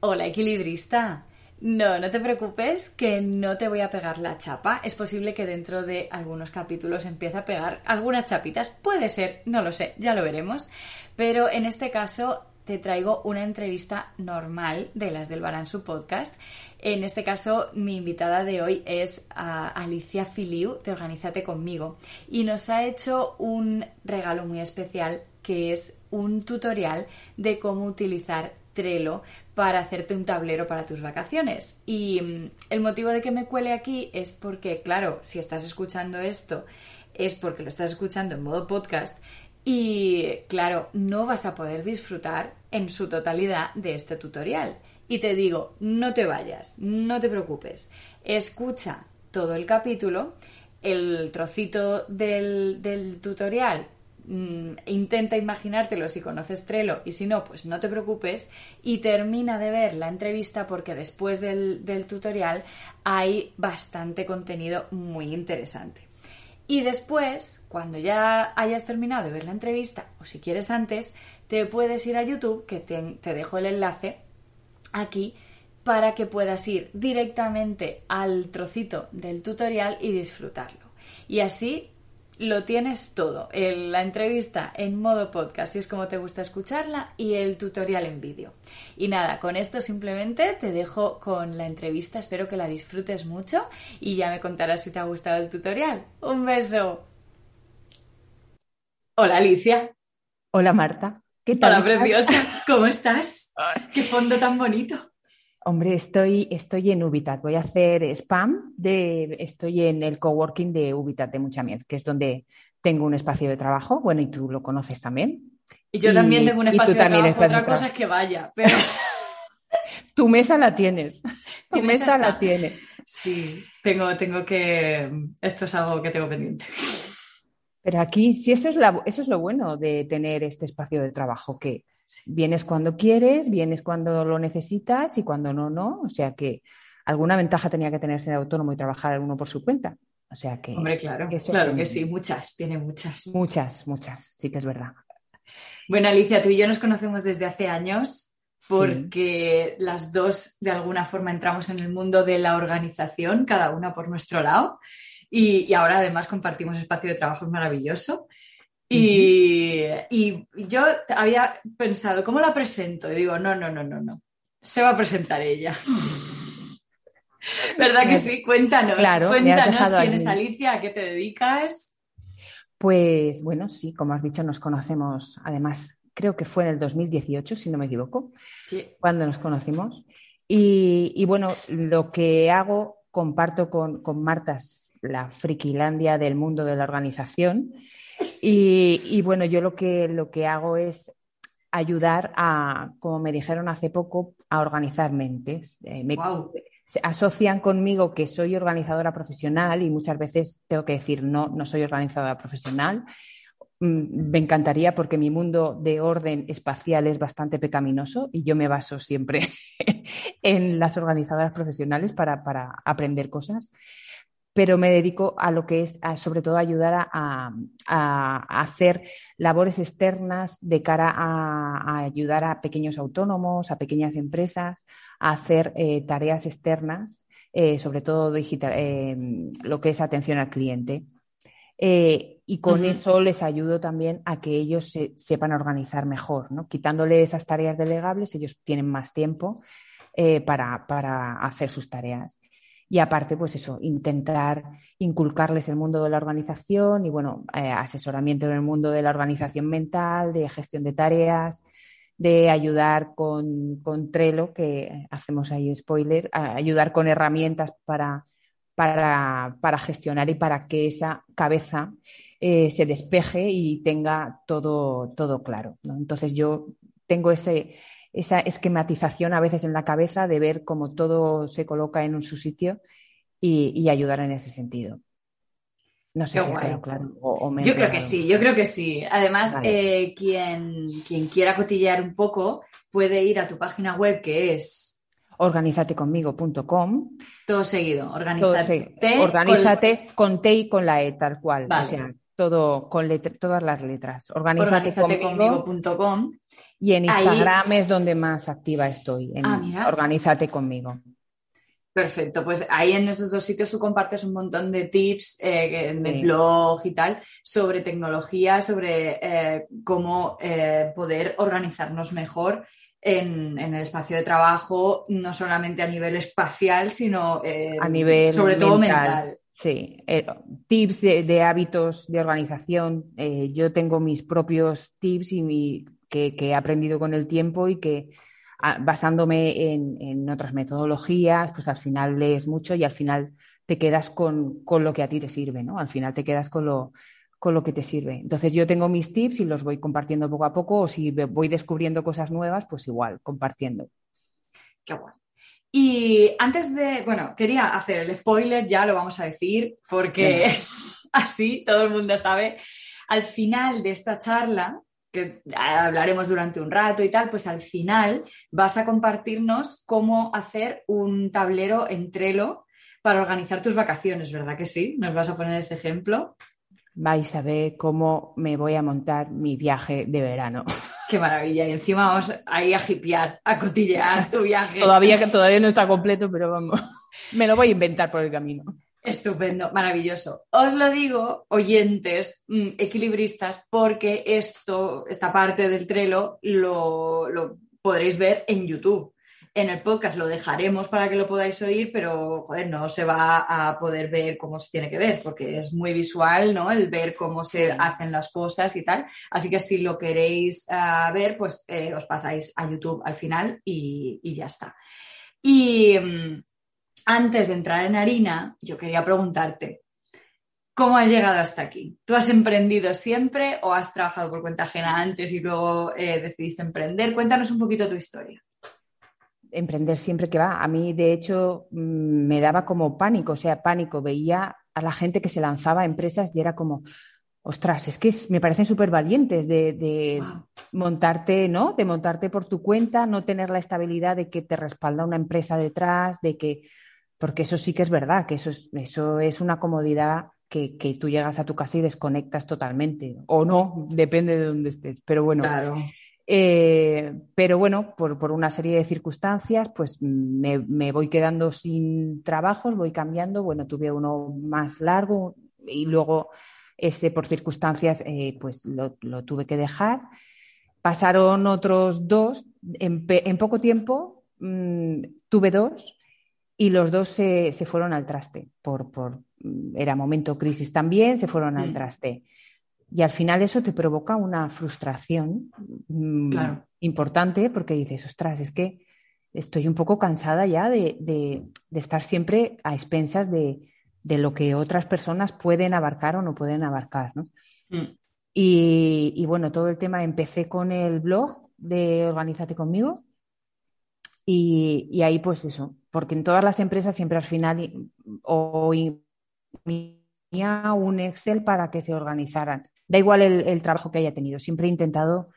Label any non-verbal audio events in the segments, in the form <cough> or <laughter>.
Hola, equilibrista. No, no te preocupes que no te voy a pegar la chapa. Es posible que dentro de algunos capítulos empiece a pegar algunas chapitas. Puede ser, no lo sé, ya lo veremos. Pero en este caso te traigo una entrevista normal de las del Barán su podcast. En este caso, mi invitada de hoy es Alicia Filiu de Organízate conmigo y nos ha hecho un regalo muy especial que es un tutorial de cómo utilizar Trello para hacerte un tablero para tus vacaciones. Y mm, el motivo de que me cuele aquí es porque, claro, si estás escuchando esto, es porque lo estás escuchando en modo podcast y claro, no vas a poder disfrutar en su totalidad de este tutorial. Y te digo, no te vayas, no te preocupes. Escucha todo el capítulo, el trocito del, tutorial mm, intenta imaginártelo si conoces Trello y si no, pues no te preocupes y termina de ver la entrevista porque después del, del tutorial hay bastante contenido muy interesante. Y después, cuando ya hayas terminado de ver la entrevista, o si quieres antes, te puedes ir a YouTube, que te, dejo el enlace aquí, para que puedas ir directamente al trocito del tutorial y disfrutarlo. Y así lo tienes todo, la entrevista en modo podcast, si es como te gusta escucharla, y el tutorial en vídeo. Y nada, con esto simplemente te dejo con la entrevista, espero que la disfrutes mucho y ya me contarás si te ha gustado el tutorial. Un beso. Hola Alicia. Hola Marta. ¿Qué tal? Hola preciosa, ¿cómo estás? <laughs> Qué fondo tan bonito. Hombre, estoy, estoy en Ubitat. Voy a hacer spam de. Estoy en el coworking de Ubitat de Mucha Miel, que es donde tengo un espacio de trabajo. Bueno, y tú lo conoces también. Y yo también tengo un espacio de trabajo. Otra cosa es que vaya, pero. <laughs> tu mesa la tienes. <laughs> Tu mesa, la tienes. Sí, tengo, tengo que. Esto es algo que tengo pendiente. Pero aquí, sí, eso es, eso es lo bueno de tener este espacio de trabajo, que Vienes cuando quieres, vienes cuando lo necesitas y cuando no, no. O sea que alguna ventaja tenía que tener ser autónomo y trabajar uno por su cuenta. O sea que. Hombre, claro, claro que sí, muchas, tiene muchas. Muchas, muchas, sí que es verdad. Bueno, Alicia, tú y yo nos conocemos desde hace años porque las dos de alguna forma entramos en el mundo de la organización, cada una por nuestro lado. Y, y ahora además compartimos espacio de trabajo maravilloso. Y, yo había pensado, ¿cómo la presento? Y digo, no, no, no, no, no. Se va a presentar ella. <laughs> ¿Verdad que sí? Cuéntanos, claro, cuéntanos quién es Alicia, a qué te dedicas. Pues bueno, sí, como has dicho, nos conocemos, además, creo que fue en el 2018, si no me equivoco, cuando nos conocimos. Y, bueno, lo que hago, comparto con, con Marta, la friquilandia del mundo de la organización. Y, bueno, yo lo que, lo que hago es ayudar a, como me dijeron hace poco, a organizar mentes. Eh, se asocian conmigo que soy organizadora profesional y muchas veces tengo que decir no, no soy organizadora profesional. Mm, me encantaría porque mi mundo de orden espacial es bastante pecaminoso y yo me baso siempre <laughs> en las organizadoras profesionales para, para aprender cosas pero me dedico a lo que es, sobre todo, ayudar a, hacer labores externas de cara a, ayudar a pequeños autónomos, a pequeñas empresas, a hacer eh, tareas externas, eh, sobre todo digital, eh, lo que es atención al cliente. y con eso les ayudo también a que ellos se, sepan organizar mejor, ¿no? Quitándole esas tareas delegables, ellos tienen más tiempo para, para hacer sus tareas y aparte, pues eso, intentar inculcarles el mundo de la organización y, bueno, eh, asesoramiento en el mundo de la organización mental, de gestión de tareas, de ayudar con, con Trello, que hacemos ahí spoiler, ayudar con herramientas para, para, gestionar y para que esa cabeza eh, se despeje y tenga todo, todo claro. Entonces yo tengo ese, esa esquematización a veces en la cabeza de ver cómo todo se coloca en su sitio y, ayudar en ese sentido. No sé si claro. yo creo que sí, yo creo que sí. Además, eh, quien, quien quiera cotillear un poco puede ir a tu página web que es organizateconmigo.com. Todo seguido, organízate. Organízate con, T y con la E, tal cual. O sea, todo con todas las letras. Organizateconmigo.com. Y en Instagram es donde más activa estoy. En ah, Organízate conmigo. Perfecto, pues ahí en esos dos sitios tú compartes un montón de tips eh, de blog y tal sobre tecnología, sobre eh, cómo eh, poder organizarnos mejor en, el espacio de trabajo, no solamente a nivel espacial, sino a nivel sobre todo mental. Sí, tips de, hábitos de organización. yo tengo mis propios tips y mi, que he aprendido con el tiempo y que basándome en, otras metodologías, pues al final lees mucho y al final te quedas con, lo que a ti te sirve, ¿no? Al final te quedas con lo, con lo que te sirve. Entonces yo tengo mis tips y los voy compartiendo poco a poco o si voy descubriendo cosas nuevas, pues igual, compartiendo. Qué guay. Y antes de, bueno, quería hacer el spoiler, ya lo vamos a decir, porque <laughs> así todo el mundo sabe. Al final de esta charla que hablaremos durante un rato y tal, pues al final vas a compartirnos cómo hacer un tablero en Trello para organizar tus vacaciones, ¿verdad que sí? ¿Nos vas a poner ese ejemplo? Vais a ver cómo me voy a montar mi viaje de verano. <laughs> Qué maravilla. Y encima vamos ahí a hipear, a cotillear tu viaje. todavía todavía no está completo, pero vamos. Me lo voy a inventar por el camino. Estupendo, maravilloso. Os lo digo, oyentes, mm, equilibristas, porque esto, esta parte del Trello lo, podréis ver en YouTube. En el podcast lo dejaremos para que lo podáis oír, pero joder, no se va a poder ver cómo se tiene que ver, porque es muy visual, ¿no? El ver cómo se hacen las cosas y tal. Así que si lo queréis ah, ver, pues eh, os pasáis a YouTube al final y, y ya está. Y, mm, antes de entrar en harina, yo quería preguntarte, ¿cómo has llegado hasta aquí? ¿Tú has emprendido siempre o has trabajado por cuenta ajena antes y luego eh, decidiste emprender? Cuéntanos un poquito tu historia. Emprender siempre que va. A mí, de hecho, mm, me daba como pánico, o sea, pánico. Veía a la gente que se lanzaba a empresas y era como, ostras, es que me parecen súper valientes de, montarte, ¿no? De montarte por tu cuenta, no tener la estabilidad de que te respalda una empresa detrás, de que porque eso sí que es verdad, que eso es, eso es una comodidad que, tú llegas a tu casa y desconectas totalmente, o no, depende de dónde estés. Pero bueno, eh, pero bueno, por, una serie de circunstancias, pues me, voy quedando sin trabajos, voy cambiando. Bueno, tuve uno más largo y luego ese por circunstancias, eh, pues lo, tuve que dejar. Pasaron otros dos, en, poco tiempo mm, tuve dos y los dos se, fueron al traste. Por, por, era momento crisis también, se fueron al mm. traste. Y al final eso te provoca una frustración mm, importante porque dices, ostras, es que estoy un poco cansada ya de, estar siempre a expensas de, lo que otras personas pueden abarcar o no pueden abarcar. Mm. Y, y, bueno, todo el tema empecé con el blog de Organízate conmigo y, ahí pues eso, porque en todas las empresas siempre al final o un Excel para que se organizaran. Da igual el, trabajo que haya tenido, siempre he intentado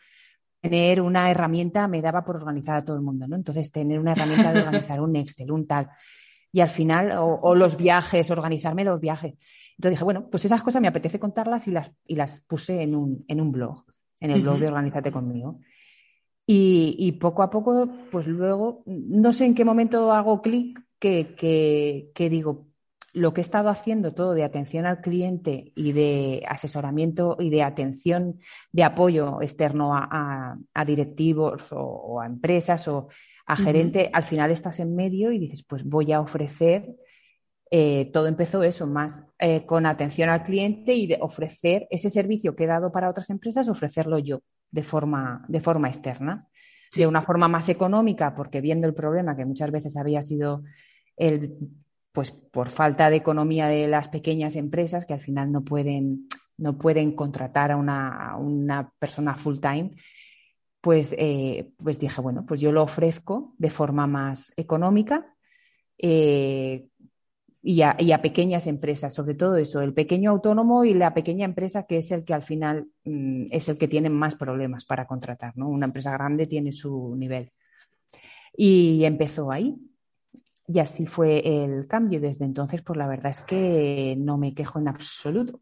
tener una herramienta, me daba por organizar a todo el mundo, ¿no? Entonces, tener una herramienta de organizar un Excel, un tal. Y al final, o, los viajes, organizarme los viajes. Entonces dije, bueno, pues esas cosas me apetece contarlas y las, y las puse en un, en un blog, en el blog de Organízate conmigo. Y, poco a poco, pues luego, no sé en qué momento hago clic que, digo, lo que he estado haciendo todo de atención al cliente y de asesoramiento y de atención, de apoyo externo a, directivos o, a empresas o a gerente, al final estás en medio y dices, pues voy a ofrecer, eh, todo empezó eso, más eh, con atención al cliente y de ofrecer ese servicio que he dado para otras empresas, ofrecerlo yo de forma, de forma externa. De una forma más económica, porque viendo el problema que muchas veces había sido el, pues por falta de economía de las pequeñas empresas que al final no pueden, no pueden contratar a una, una persona full time, pues, eh, pues dije, bueno, pues yo lo ofrezco de forma más económica eh, y, a, pequeñas empresas, sobre todo eso, el pequeño autónomo y la pequeña empresa que es el que al final mm, es el que tiene más problemas para contratar, ¿no? Una empresa grande tiene su nivel. Y empezó ahí. Y así fue el cambio. Desde entonces, pues la verdad es que no me quejo en absoluto.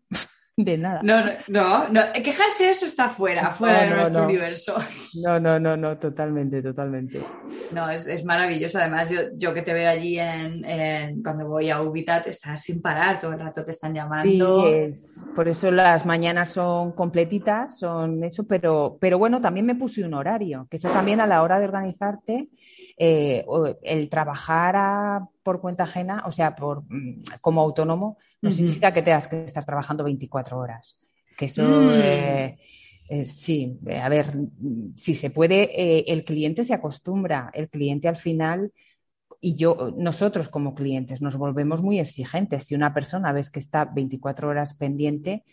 De nada. No, no, no, quejarse eso está fuera, fuera de nuestro universo. No, no, no, no, totalmente, totalmente. No, es, maravilloso. Además, yo, yo, que te veo allí en, cuando voy a Ubitat, estás sin parar, todo el rato te están llamando. Sí, es, por eso las mañanas son completitas, son eso, pero, pero bueno, también me puse un horario, que eso también a la hora de organizarte, eh, el trabajar por cuenta ajena, o sea, por, mm, como autónomo, no significa que tengas que estar trabajando 24 horas. Que eso, mm. eh, sí, eh, a ver, si se puede, el cliente se acostumbra, el cliente al final y yo, nosotros como clientes nos volvemos muy exigentes. Si una persona ves que está 24 horas pendiente,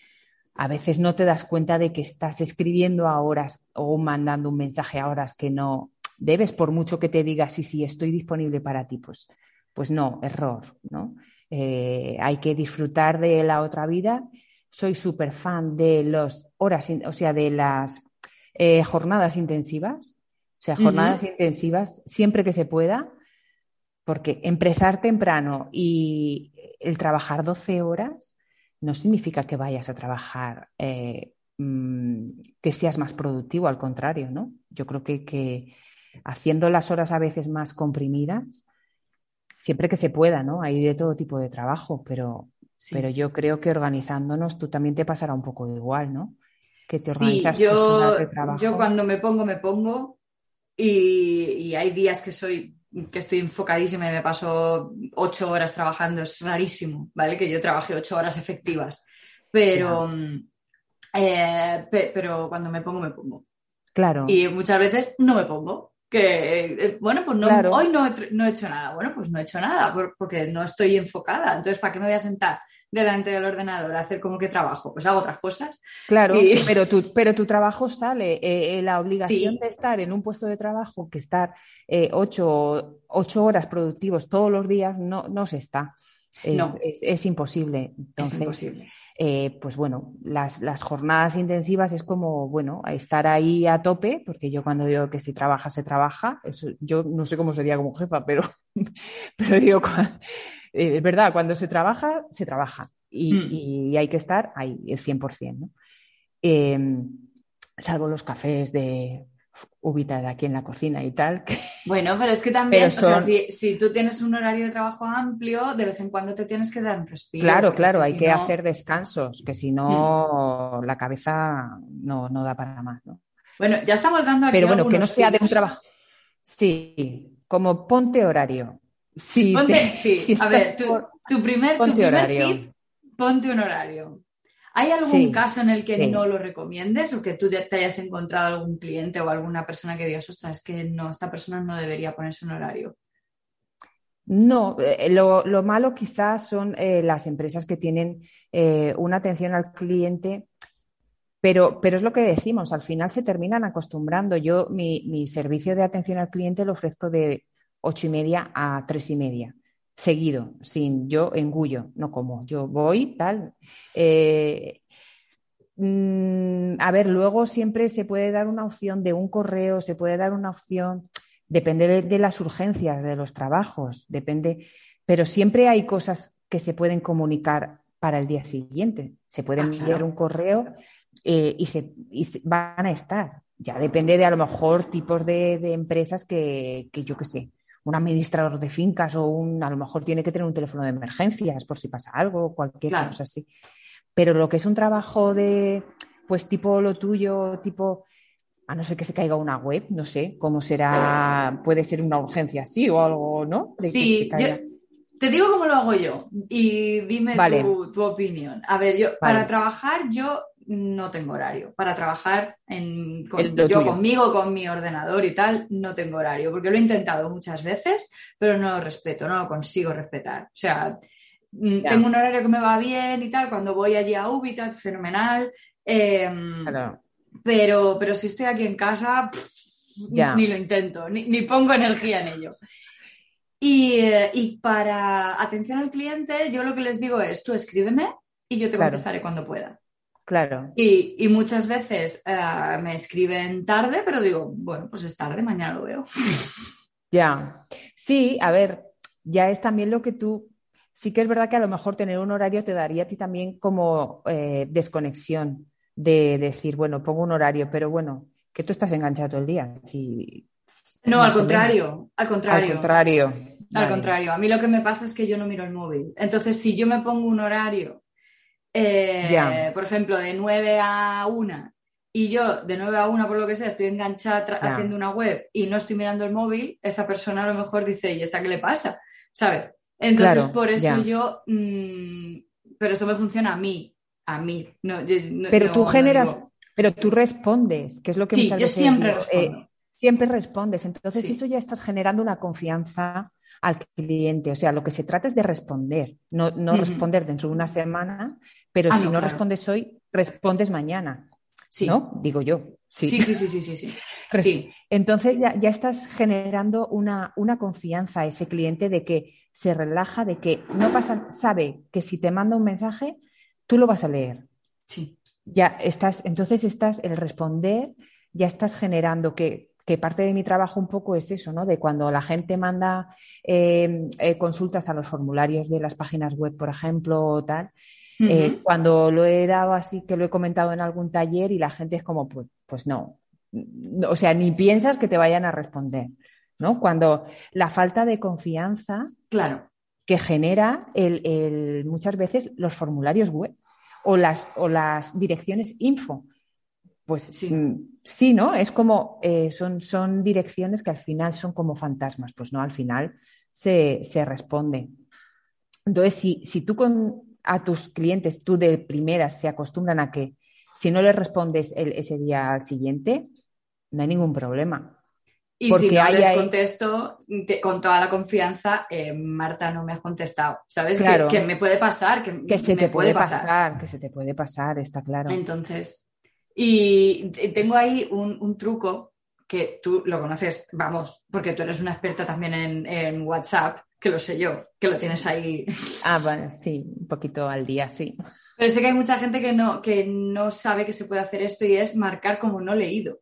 a veces no te das cuenta de que estás escribiendo a horas o mandando un mensaje a horas que no debes, por mucho que te diga sí, sí, estoy disponible para ti, pues, pues no, error, ¿no? Eh, hay que disfrutar de la otra vida. Soy súper fan de las horas, o sea, de las eh, jornadas intensivas. O sea, jornadas intensivas siempre que se pueda, porque empezar temprano y el trabajar 12 horas no significa que vayas a trabajar, eh, mm, que seas más productivo, al contrario, ¿no? Yo creo que, que haciendo las horas a veces más comprimidas, siempre que se pueda, ¿no? Hay de todo tipo de trabajo, pero, pero yo creo que organizándonos tú también te pasará un poco igual, ¿no? Que te organizas sí, yo, yo cuando me pongo, me pongo y, hay días que soy que estoy enfocadísima y me paso ocho horas trabajando, es rarísimo, ¿vale? Que yo trabaje ocho horas efectivas, pero, eh, pero cuando me pongo, me pongo. Claro. Y muchas veces no me pongo que, eh, bueno, pues no, hoy no he, hecho nada. Bueno, pues no he hecho nada porque no estoy enfocada. Entonces, ¿para qué me voy a sentar delante del ordenador a hacer como que trabajo? Pues hago otras cosas. Claro, pero, tu, <laughs> pero tu trabajo sale. Eh, eh, la obligación de estar en un puesto de trabajo, que estar ocho, horas productivos todos los días, no, no se está. Es, imposible. es imposible. Eh, pues bueno, las, las, intensivas es como, bueno, estar ahí a tope, porque yo cuando digo que si trabaja, se trabaja, eso, yo no sé cómo sería como jefa, pero, <laughs> pero digo, eh, es verdad, cuando se trabaja, se trabaja y, mm. hay que estar ahí, el 100%, ¿no? Em, salvo los cafés de ubicada aquí en la cocina y tal. Bueno, pero es que también, si, tú tienes un horario de trabajo amplio, de vez en cuando te tienes que dar un respiro. Claro, claro, hay que hacer descansos, que si no, mm. la cabeza no, da para más, ¿no? Bueno, ya estamos dando aquí Pero bueno, que no sea de un trabajo. Sí, como ponte horario. Sí, sí. a ver, tu, primer, tu primer tip, ponte un horario. ¿Hay algún caso en el que no lo recomiendes o que tú te hayas encontrado algún cliente o alguna persona que digas, ostras, es que no, esta persona no debería ponerse un horario? No, eh, lo, malo quizás son eh, las empresas que tienen eh, una atención al cliente, pero, pero, es lo que decimos, al final se terminan acostumbrando. Yo mi, mi servicio de atención al cliente lo ofrezco de ocho y media a tres y media seguido, sin yo engullo, no como, yo voy, tal. Eh, mm, a ver, luego siempre se puede dar una opción de un correo, se puede dar una opción, depende de, las urgencias de los trabajos, depende, pero siempre hay cosas que se pueden comunicar para el día siguiente. Se puede ah, enviar un correo eh, y, se, van a estar. Ya depende de a lo mejor tipos de, empresas que, que yo qué sé, un administrador de fincas o un, a lo mejor tiene que tener un teléfono de emergencias por si pasa algo, cualquier cosa así. Pero lo que es un trabajo de, pues tipo lo tuyo, tipo, a no ser que se caiga una web, no sé, cómo será, puede ser una urgencia así o algo, ¿no? sí, te digo cómo lo hago yo y dime tu, opinión. A ver, yo, para trabajar yo no tengo horario. Para trabajar en, yo conmigo, con mi ordenador y tal, no tengo horario, porque lo he intentado muchas veces, pero no lo respeto, no lo consigo respetar. O sea, mm, tengo un horario que me va bien y tal, cuando voy allí a Ubital, fenomenal. Em, pero, pero si estoy aquí en casa, ni lo intento, ni, pongo energía en ello. Eh, y, para atención al cliente, yo lo que les digo es, tú escríbeme y yo te contestaré cuando pueda. Claro. Y, muchas veces eh, me escriben tarde, pero digo, bueno, pues es tarde, mañana lo veo. <laughs> Ya. Sí, a ver, ya es también lo que tú. Sí que es verdad que a lo mejor tener un horario te daría a ti también como eh, desconexión de decir, bueno, pongo un horario, pero bueno, que tú estás enganchado todo el día. Si, no, al contrario, al contrario. Al contrario. Al contrario. A mí lo que me pasa es que yo no miro el móvil. Entonces, si yo me pongo un horario, eh, por ejemplo, de 9 a 1, y yo de 9 a 1, por lo que sea, estoy enganchada haciendo una web y no estoy mirando el móvil, esa persona a lo mejor dice, ¿y esta qué le pasa? ¿Sabes? Entonces, por eso yo. Mm, pero esto me funciona a mí, a mí. No, pero tú generas, pero tú respondes, que es lo que sí, yo siempre eh, respondo. siempre respondes. Entonces, eso ya estás generando una confianza al cliente. O sea, lo que se trata es de responder, no, responder dentro de una semana, pero ah, si no, respondes hoy, respondes mañana. Sí. ¿No? Digo yo. Sí, sí, sí, sí, sí. sí, sí. Entonces ya, ya, estás generando una, una, confianza a ese cliente de que se relaja, de que no pasa, sabe que si te manda un mensaje, tú lo vas a leer. Sí. Ya estás, entonces estás, el responder, ya estás generando que, que parte de mi trabajo un poco es eso, ¿no? De cuando la gente manda eh, eh, consultas a los formularios de las páginas web, por ejemplo, o tal, eh, cuando lo he dado así, que lo he comentado en algún taller y la gente es como, pues, pues no. O sea, ni piensas que te vayan a responder, ¿no? Cuando la falta de confianza claro. que genera el, muchas veces los formularios web o las, o las direcciones info. Pues sí, mm, sí ¿no? Es como, eh, son, son direcciones que al final son como fantasmas. Pues no, al final se, se responde. Entonces, si, si tú con, a tus clientes, tú de primeras se acostumbran a que si no les respondes ese día al siguiente, no hay ningún problema. Y si no les contesto con toda la confianza, eh, Marta no me ha contestado. ¿Sabes? Claro. Que, me puede pasar. Que, se te puede pasar. Que se te puede pasar, está claro. Entonces, y tengo ahí un, truco que tú lo conoces, vamos, porque tú eres una experta también en, en WhatsApp, que lo sé yo, que lo tienes ahí. Ah, bueno, sí, un poquito al día, sí. Pero sé que hay mucha gente que no, que no sabe que se puede hacer esto y es marcar como no leído.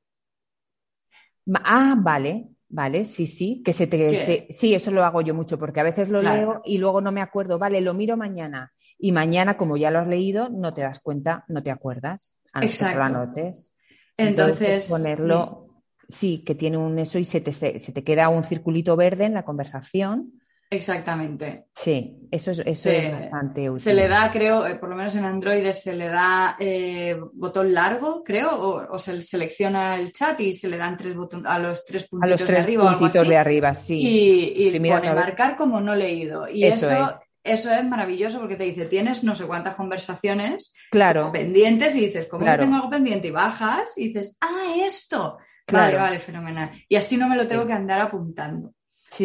Ah, vale, vale, sí, sí, que se te... sí, eso lo hago yo mucho porque a veces lo leo y luego no me acuerdo, vale, lo miro mañana y mañana como ya lo has leído no te das cuenta, no te acuerdas, a no ser que lo anotes. Entonces, ponerlo, sí, que tiene un eso y se te, se te queda un circulito verde en la conversación Exactamente. Sí, eso es, eso es bastante útil. Se le da, creo, eh, por lo menos en Android se le da eh, botón largo, creo, o, se selecciona el chat y se le dan tres botones a los tres puntitos de arriba. Puntitos de arriba, sí. Y, pone marcar como no leído. Y eso, eso, es. maravilloso porque te dice, tienes no sé cuántas conversaciones claro. pendientes y dices, ¿cómo tengo algo pendiente? Y bajas y dices, ah, esto. Vale, vale, fenomenal. Y así no me lo tengo que andar apuntando.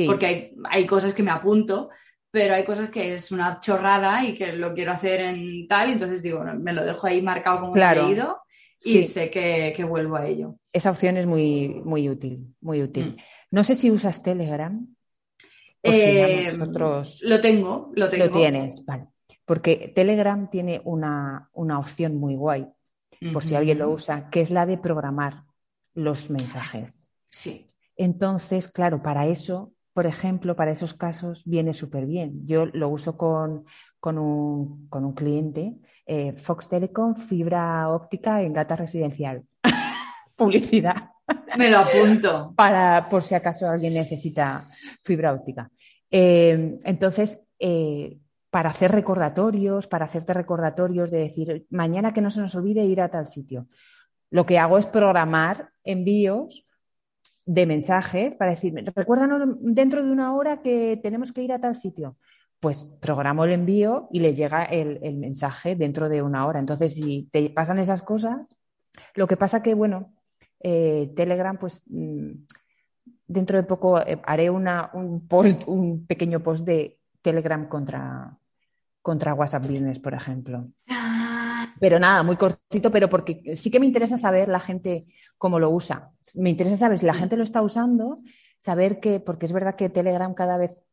Porque hay, hay cosas que me apunto, pero hay cosas que es una chorrada y que lo quiero hacer en tal, y entonces digo, me lo dejo ahí marcado como he leído y sé que, vuelvo a ello. Esa opción es muy, muy útil, muy útil. Mm. No sé si usas Telegram. Eh, lo tengo, lo tengo. Lo tienes, vale. Porque Telegram tiene una, opción muy guay, por si alguien lo usa, que es la de programar los mensajes. Sí. Entonces, claro, para eso por ejemplo, para esos casos viene súper bien. Yo lo uso con, un, cliente, eh, Fox Telecom, fibra óptica en gata residencial. <laughs> Publicidad. Me lo apunto. Para, por si acaso alguien necesita fibra óptica. Eh, entonces, eh, para hacer recordatorios, para hacerte recordatorios de decir, mañana que no se nos olvide ir a tal sitio. Lo que hago es programar envíos de mensajes para decirme, recuérdanos dentro de una hora que tenemos que ir a tal sitio. Pues programo el envío y le llega el, mensaje dentro de una hora. Entonces, si te pasan esas cosas, lo que pasa que, bueno, eh, Telegram, pues mm, dentro de poco eh, haré una, un post, un pequeño post de Telegram contra, contra WhatsApp Business, por ejemplo. Pero nada, muy cortito, pero porque sí que me interesa saber la gente cómo lo usa. Me interesa saber si la gente lo está usando, saber que, porque es verdad que Telegram cada vez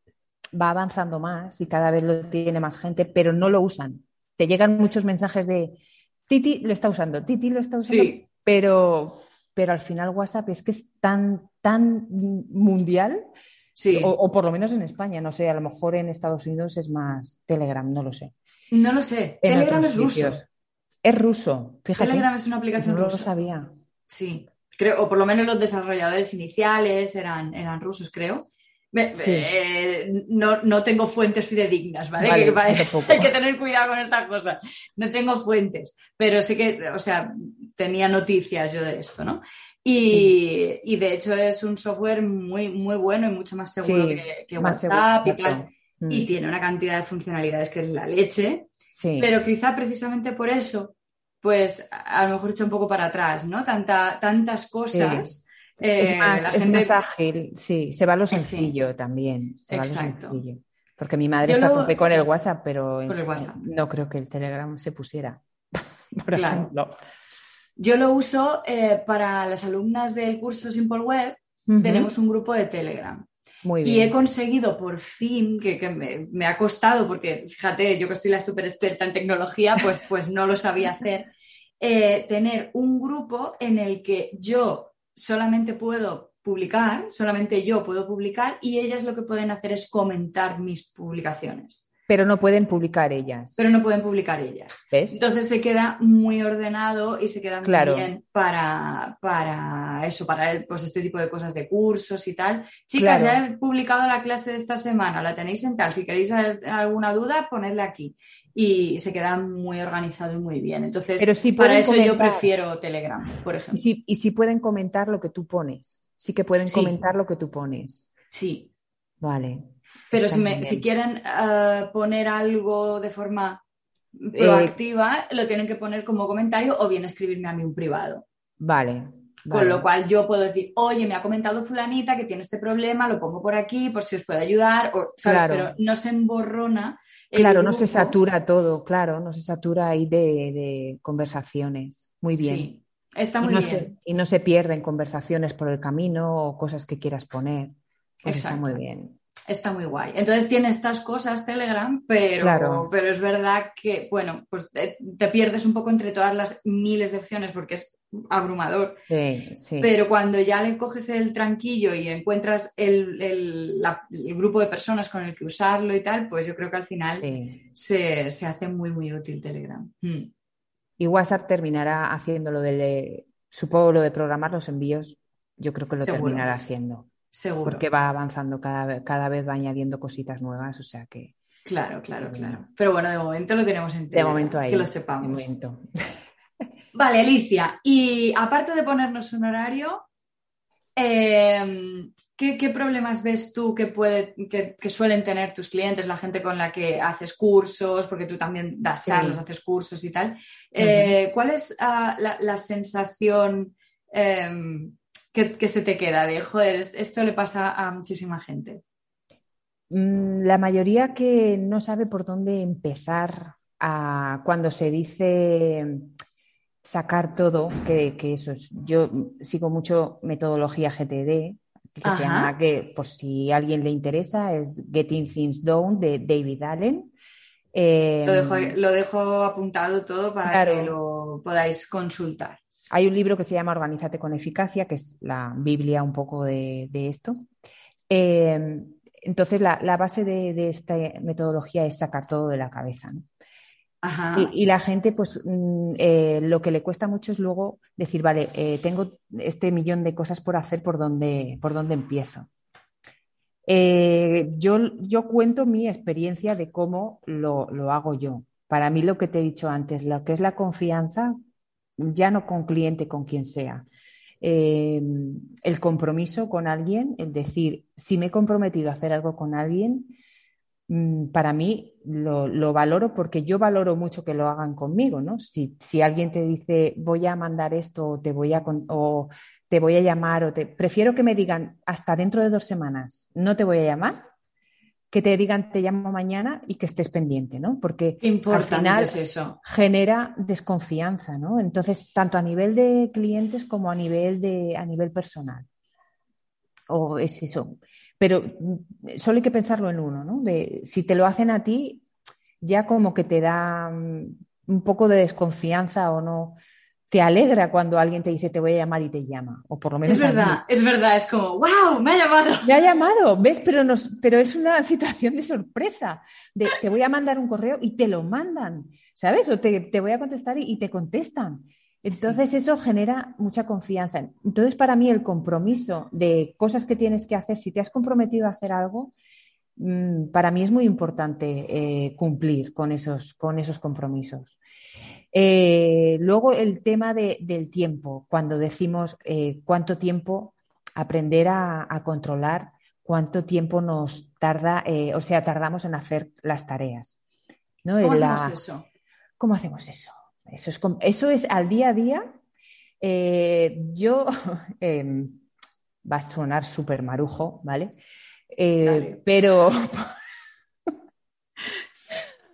va avanzando más y cada vez lo tiene más gente, pero no lo usan. Te llegan muchos mensajes de Titi lo está usando, Titi lo está usando, pero, pero al final WhatsApp es que es tan, tan mundial, sí. o, por lo menos en España, no sé, a lo mejor en Estados Unidos es más Telegram, no lo sé. No lo sé, Telegram es ruso. Es ruso, fíjate. Telegram es una aplicación no rusa. lo sabía. Sí, creo, o por lo menos los desarrolladores iniciales eran, eran rusos, creo. Eh, no, no, tengo fuentes fidedignas, ¿vale? <laughs> hay que tener cuidado con estas cosas. No tengo fuentes, pero sé que, o sea, tenía noticias yo de esto, ¿no? Y, y de hecho es un software muy, muy bueno y mucho más seguro que, WhatsApp y tal. Y mm. tiene una cantidad de funcionalidades que es la leche. Pero quizá precisamente por eso, pues a lo mejor echa un poco para atrás, ¿no? Tanta, tantas cosas es, eh, más, ágil, sí, se va a lo sencillo también. Se Exacto. Porque mi madre está con el WhatsApp, pero no creo que el Telegram se pusiera, <laughs> por ejemplo. Yo lo uso eh, para las alumnas del curso Simple Web. Tenemos un grupo de Telegram. Muy bien. Y he conseguido por fin, que, me, ha costado, porque fíjate, yo que soy la súper experta en tecnología, pues, <laughs> pues no lo sabía hacer, eh, tener un grupo en el que yo solamente puedo publicar, solamente yo puedo publicar y ellas lo que pueden hacer es comentar mis publicaciones. Pero no pueden publicar ellas. Pero no pueden publicar ellas. Entonces se queda muy ordenado y se queda muy bien para, para eso, para pues este tipo de cosas de cursos y tal. Chicas, ya he publicado la clase de esta semana, la tenéis en tal. Si queréis alguna duda, ponedla aquí y se queda muy organizado y muy bien. Entonces, para eso yo prefiero Telegram, por ejemplo. Y si, pueden comentar lo que tú pones. Sí que pueden comentar lo que tú pones. Sí. Vale. Pero si, si, quieren eh, poner algo de forma proactiva, lo tienen que poner como comentario o bien escribirme a mí un privado. Vale. Con lo cual yo puedo decir, oye, me ha comentado fulanita que tiene este problema, lo pongo por aquí por si os puede ayudar, o, pero no se emborrona Claro, no se satura todo, claro, no se satura ahí de, conversaciones. Muy bien. Sí, está muy bien. y no se pierden conversaciones por el camino o cosas que quieras poner. está muy bien. Está muy guay. Entonces tiene estas cosas Telegram, pero, pero es verdad que, bueno, pues te, pierdes un poco entre todas las miles de opciones porque es abrumador. Pero cuando ya le coges el tranquillo y encuentras el, grupo de personas con el que usarlo y tal, pues yo creo que al final se, hace muy, muy útil Telegram. Hmm. Y WhatsApp terminará haciendo lo de, supongo, lo de programar los envíos, yo creo que lo terminará haciendo. Seguro. Porque va avanzando, cada, cada vez va añadiendo cositas nuevas, o sea que... Claro, claro, claro. Pero bueno, de momento lo tenemos en De momento ahí. Que lo sepamos. <laughs> Vale, Alicia. Y aparte de ponernos un horario, em, ¿qué, problemas ves tú que, puede, que, suelen tener tus clientes, la gente con la que haces cursos, porque tú también das charlas, haces cursos y tal? Eh, ¿Cuál es ah, la, sensación em, que, se te queda de, joder, esto le pasa a muchísima gente? Mm, la mayoría que no sabe por dónde empezar a, cuando se dice sacar todo, que, eso es, yo sigo mucho metodología GTD, que se llama, que por si a alguien le interesa, es Getting Things Done de David Allen. lo, dejo, apuntado todo para que lo podáis consultar. Hay un libro que se llama Organízate con eficacia, que es la Biblia un poco de, esto. Eh, entonces, la, base de, de, esta metodología es sacar todo de la cabeza. ¿no? Y, la gente, pues mm, eh, lo que le cuesta mucho es luego decir, vale, eh, tengo este millón de cosas por hacer, ¿por dónde, por dónde empiezo? Eh, yo, yo, cuento mi experiencia de cómo lo, lo, hago yo. Para mí lo que te he dicho antes, lo que es la confianza, ya no con cliente, con quien sea. el compromiso con alguien, el decir, si me he comprometido a hacer algo con alguien, Mm, para mí lo, valoro porque yo valoro mucho que lo hagan conmigo, ¿no? Si, alguien te dice voy a mandar esto o te voy a, o te voy a llamar o te... Prefiero que me digan hasta dentro de dos semanas no te voy a llamar que te digan te llamo mañana y que estés pendiente, ¿no? Porque al final eso. genera desconfianza, ¿no? Entonces, tanto a nivel de clientes como a nivel de a nivel personal. O es eso. Pero mm, solo hay que pensarlo en uno, ¿no? De si te lo hacen a ti, ya como que te da mm, un poco de desconfianza o no te alegra cuando alguien te dice te voy a llamar y te llama. O por lo menos. Es verdad, es verdad, es como, wow, me ha llamado. Me ha llamado, ¿ves? Pero, nos, pero es una situación de sorpresa. De te voy a mandar un correo y te lo mandan, ¿sabes? O te, voy a contestar y, te contestan. Entonces eso genera mucha confianza. Entonces para mí el compromiso de cosas que tienes que hacer, si te has comprometido a hacer algo, mm, para mí es muy importante eh, cumplir con esos, con esos compromisos. Eh, luego el tema del tiempo, cuando decimos eh, cuánto tiempo aprender a, controlar, cuánto tiempo nos tarda, eh, o sea, tardamos en hacer las tareas. ¿no? ¿Cómo hacemos eso? ¿Cómo hacemos eso? Eso es, eso es al día a día. yo, <laughs> em, va a sonar súper marujo, ¿vale? Pero <laughs>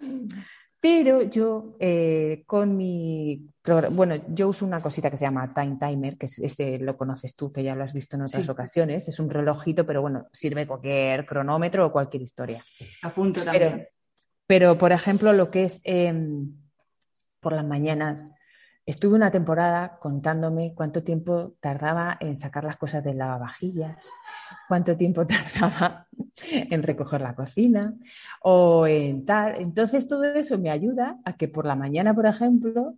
<laughs> Pero yo eh, con mi bueno, yo uso una cosita que se llama Time Timer, que este lo conoces tú, que ya lo has visto en otras ocasiones. Es un relojito, pero bueno, sirve cualquier cronómetro o cualquier historia. Apunto también. Pero, por ejemplo, lo que es em, por las mañanas, estuve una temporada contándome cuánto tiempo tardaba en sacar las cosas del lavavajillas, cuánto tiempo <laughs> tardaba en recoger la cocina o en tal. Entonces todo eso me ayuda a que por la mañana, por ejemplo,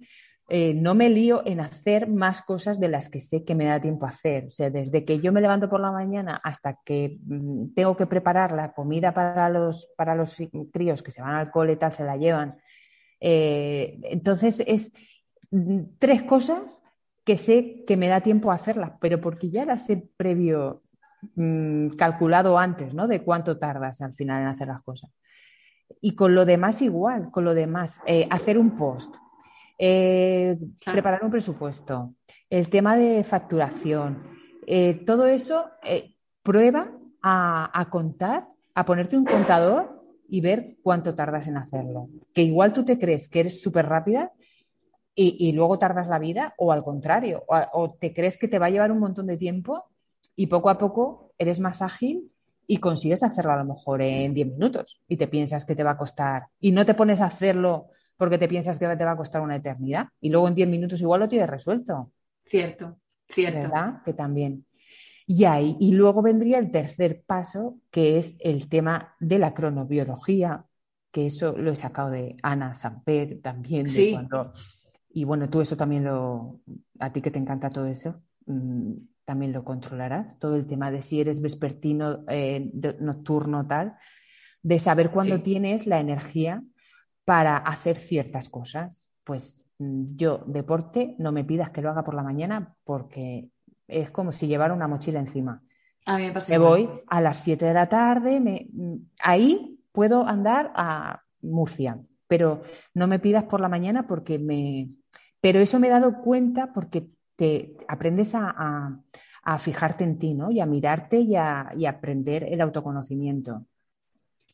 eh, no me lío en hacer más cosas de las que sé que me da tiempo a hacer. O sea, desde que yo me levanto por la mañana hasta que mm, tengo que preparar la comida para los, para los críos que se van al cole, tal, se la llevan. Eh, entonces es tres cosas que sé que me da tiempo a hacerlas, pero porque ya las he previo Mm, calculado antes, ¿no? De cuánto tardas al final en hacer las cosas. Y con lo demás igual, con lo demás, eh, hacer un post, eh, preparar un presupuesto, el tema de facturación, eh, todo eso prueba a, a, contar, a ponerte un contador y ver cuánto tardas en hacerlo. Que igual tú te crees que eres súper rápida y, luego tardas la vida, o al contrario, o, te crees que te va a llevar un montón de tiempo y poco a poco eres más ágil y consigues hacerlo a lo mejor en 10 minutos y te piensas que te va a costar y no te pones a hacerlo porque te piensas que te va a costar una eternidad y luego en 10 minutos igual lo tienes resuelto. Cierto, cierto. ¿Verdad? Que también. Y ahí, y luego vendría el tercer paso, que es el tema de la cronobiología, que eso lo he sacado de Ana Samper también. sí. Y bueno, tú eso también lo, a ti que te encanta todo eso, mm, también lo controlarás, todo el tema de si eres vespertino, eh, nocturno, tal, de saber cuándo tienes la energía para hacer ciertas cosas. Pues mm, yo, deporte, no me pidas que lo haga por la mañana porque es como si llevara una mochila encima. A mí me, me voy a las 7 de la tarde, me, mm, ahí puedo andar a Murcia, pero no me pidas por la mañana porque me... Pero eso me he dado cuenta porque te aprendes a, fijarte en ti, ¿no? Y a mirarte y a, aprender el autoconocimiento.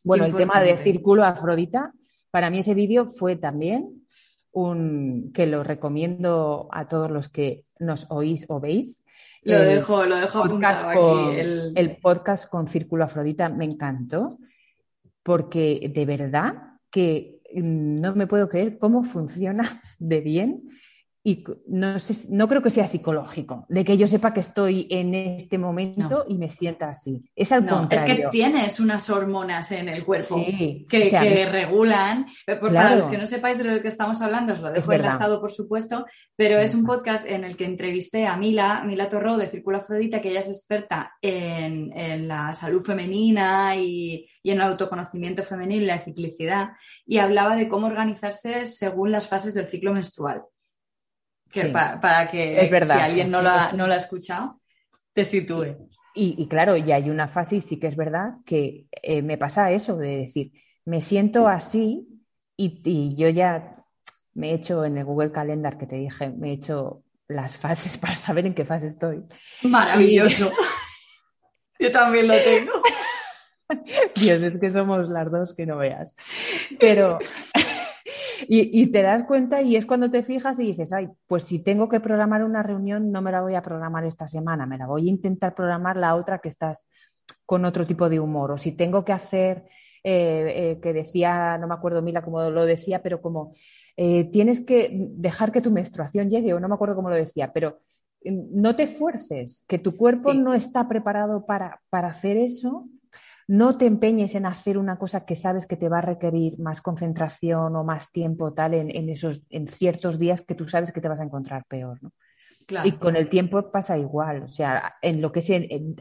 Bueno, el tema de Círculo Afrodita, para mí ese vídeo fue también un que lo recomiendo a todos los que nos oís o veis. Lo dejo, lo dejo podcast con, el... podcast con Círculo Afrodita me encantó porque de verdad que no me puedo creer cómo funciona <laughs> de bien y no, sé, no creo que sea psicológico, de que yo sepa que estoy en este momento y me sienta así. Es al contrario. Es que tienes unas hormonas en el cuerpo que, regulan. Eh, para los que no sepáis de lo que estamos hablando, os lo dejo enlazado, por supuesto, pero es un podcast en el que entrevisté a Mila, Mila Torro de Círculo Afrodita, que ella es experta en, la salud femenina y, y en el autoconocimiento femenino y la ciclicidad, y hablaba de cómo organizarse según las fases del ciclo menstrual para, que es verdad, si alguien no lo, ha, no ha escuchado, te sitúe. Y, claro, ya hay una fase, y sí que es verdad, que eh, me pasa eso, de decir, me siento así y, yo ya me he hecho en el Google Calendar que te dije, me he hecho las fases <laughs> para saber en qué fase estoy. Maravilloso. <laughs> yo también lo tengo. <laughs> Dios, es que somos las dos que no veas. Pero, y, te das cuenta y es cuando te fijas y dices, ay, pues si tengo que programar una reunión, no me la voy a programar esta semana, me la voy a intentar programar la otra que estás con otro tipo de humor. O si tengo que hacer, eh, eh, que decía, no me acuerdo Mila cómo lo decía, pero como eh, tienes que dejar que tu menstruación llegue, o no me acuerdo cómo lo decía, pero no te fuerces, que tu cuerpo no está preparado para, para hacer eso no te empeñes en hacer una cosa que sabes que te va a requerir más concentración o más tiempo tal en, esos en ciertos días que tú sabes que te vas a encontrar peor ¿no? y con el tiempo pasa igual o sea en lo que es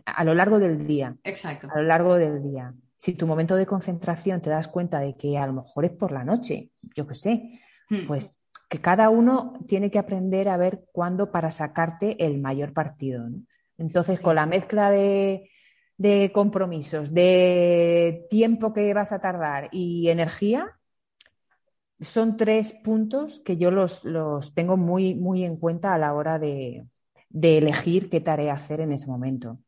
a lo largo del día exacto a lo largo del día si tu momento de concentración te das cuenta de que a lo mejor es por la noche yo qué sé hmm. pues que cada uno tiene que aprender a ver cuándo para sacarte el mayor partido ¿no? entonces con la mezcla de de compromisos, de tiempo que vas a tardar y energía, son tres puntos que yo los, tengo muy, muy en cuenta a la hora de, elegir qué tarea hacer en ese momento.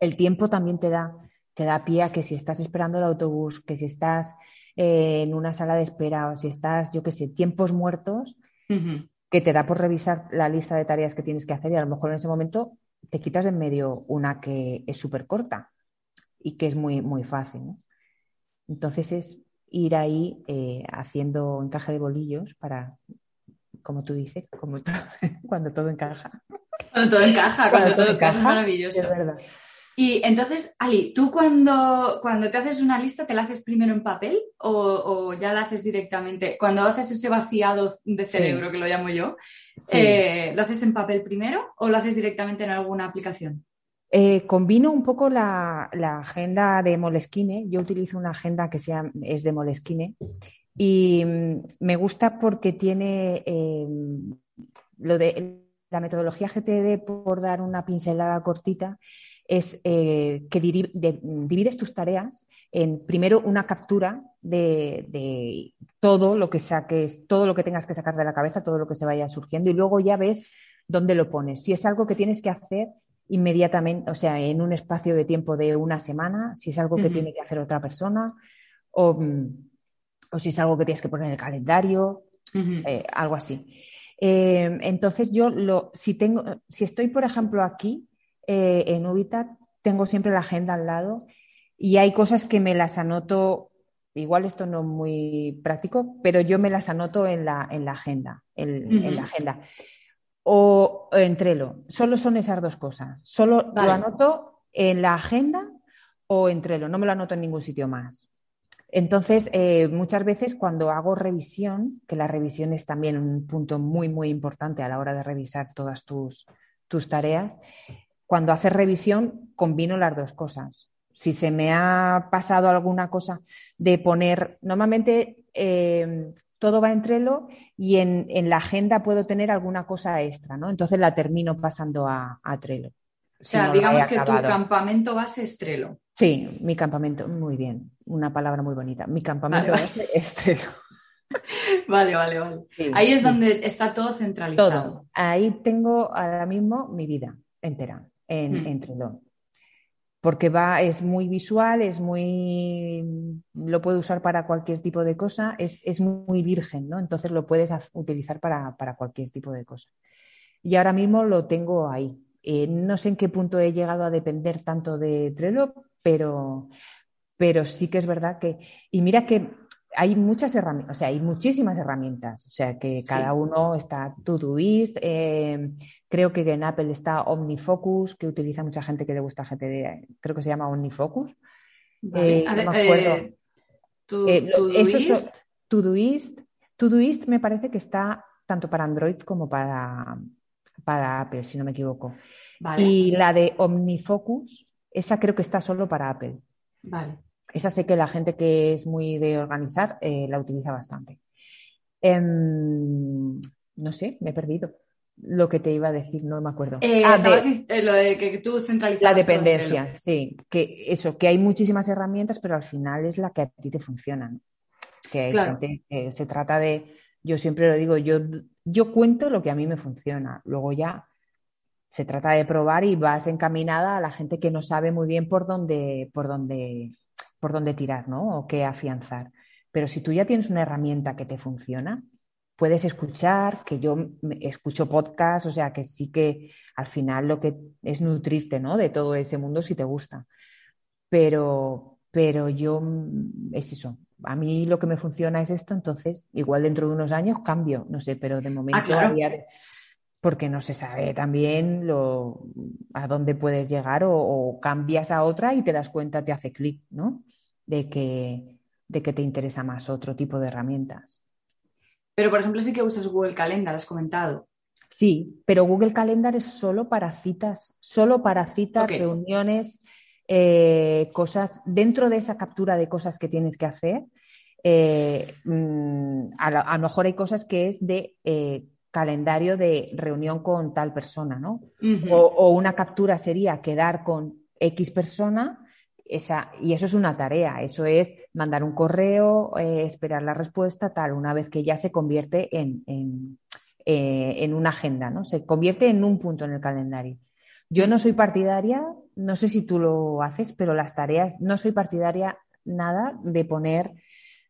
El tiempo también te da, te da pie a que si estás esperando el autobús, que si estás eh, en una sala de espera o si estás, yo qué sé, tiempos muertos, que te da por revisar la lista de tareas que tienes que hacer y a lo mejor en ese momento te quitas en medio una que es súper corta y que es muy, muy fácil. Entonces es ir ahí eh, haciendo encaje de bolillos para, como tú dices, como <laughs> cuando todo encaja. Cuando todo encaja, cuando, todo, encaja, es maravilloso. Es verdad. Y entonces, Ali, ¿tú cuando, cuando te haces una lista, te la haces primero en papel o, ya la haces directamente? Cuando haces ese vaciado de cerebro, que lo llamo yo, eh, ¿lo haces en papel primero o lo haces directamente en alguna aplicación? Eh, combino un poco la, agenda de Moleskine. Yo utilizo una agenda que sea, es de Moleskine y mm, me gusta porque tiene eh, lo de la metodología GTD, por dar una pincelada cortita, es eh, que divides tus tareas en primero una captura de, todo lo que saques, todo lo que tengas que sacar de la cabeza, todo lo que se vaya surgiendo, y luego ya ves dónde lo pones. Si es algo que tienes que hacer inmediatamente, o sea, en un espacio de tiempo de una semana, si es algo que tiene que hacer otra persona, o, si es algo que tienes que poner en el calendario, eh, algo así. Eh, entonces yo lo, si tengo, si estoy, por ejemplo, aquí, eh, en Ubitat tengo siempre la agenda al lado y hay cosas que me las anoto, igual esto no es muy práctico, pero yo me las anoto en la, en la agenda, en, la agenda. O en Trello. Solo son esas dos cosas. Solo lo anoto en la agenda o en Trello. No me lo anoto en ningún sitio más. Entonces, eh, muchas veces cuando hago revisión, que la revisión es también un punto muy, muy importante a la hora de revisar todas tus, tus tareas, cuando haces revisión combino las dos cosas. Si se me ha pasado alguna cosa de poner, normalmente eh, todo va en Trello y en, la agenda puedo tener alguna cosa extra, ¿no? Entonces la termino pasando a, Trello. O sea, digamos que tu campamento base es Trello. Sí, mi campamento, muy bien, una palabra muy bonita. Mi campamento base es Trello. Vale, <laughs> vale, vale. Ahí es donde está todo centralizado. Todo. Ahí tengo ahora mismo mi vida entera en, mm. Porque va, es muy visual, es muy. lo puedo usar para cualquier tipo de cosa, es, muy virgen, ¿no? Entonces lo puedes utilizar para, cualquier tipo de cosa. Y ahora mismo lo tengo ahí. Eh, no sé en qué punto he llegado a depender tanto de Trello, pero, pero sí que es verdad que. Y mira que hay muchas herramientas, o sea, hay muchísimas herramientas, o sea, que cada uno está Todoist, eh, creo que en Apple está OmniFocus, que utiliza mucha gente que le gusta GTD, creo que se llama OmniFocus. Eh, no me acuerdo. Todoist. Todoist, me parece que está tanto para Android como para, para Apple, si no me equivoco. Y la de OmniFocus, esa creo que está solo para Apple. Vale. Esa sé que la gente que es muy de organizar eh, la utiliza bastante. Em, no sé, me he perdido. Lo que te iba a decir, no me acuerdo. Eh, ah, eh, lo de que tú centralizas. La dependencia, sí. Que eso, que hay muchísimas herramientas, pero al final es la que a ti te funcionan. Que se trata de, yo siempre lo digo, yo, yo cuento lo que a mí me funciona. Luego ya se trata de probar y vas encaminada a la gente que no sabe muy bien por dónde, por dónde por dónde tirar, ¿no? O qué afianzar. Pero si tú ya tienes una herramienta que te funciona, puedes escuchar, que yo escucho podcast, o sea que sí que al final lo que es nutrirte, ¿no? De todo ese mundo si te gusta. Pero, pero yo es eso. A mí lo que me funciona es esto, entonces igual dentro de unos años cambio, no sé, pero de momento ah, porque no se sabe también lo, a dónde puedes llegar o, cambias a otra y te das cuenta, te hace clic, ¿no? De que, de que te interesa más otro tipo de herramientas. Pero, por ejemplo, sí que usas Google Calendar, has comentado. Sí, pero Google Calendar es solo para citas, solo para citas, reuniones, eh, cosas, dentro de esa captura de cosas que tienes que hacer, eh, mm, a, lo mejor hay cosas que es de eh, calendario de reunión con tal persona, ¿no? o, una captura sería quedar con X persona, esa, y eso es una tarea, eso es mandar un correo, eh, esperar la respuesta, tal, una vez que ya se convierte en, en, eh, en una agenda, ¿no? Se convierte en un punto en el calendario. Yo no soy partidaria, no sé si tú lo haces, pero las tareas, no soy partidaria nada de poner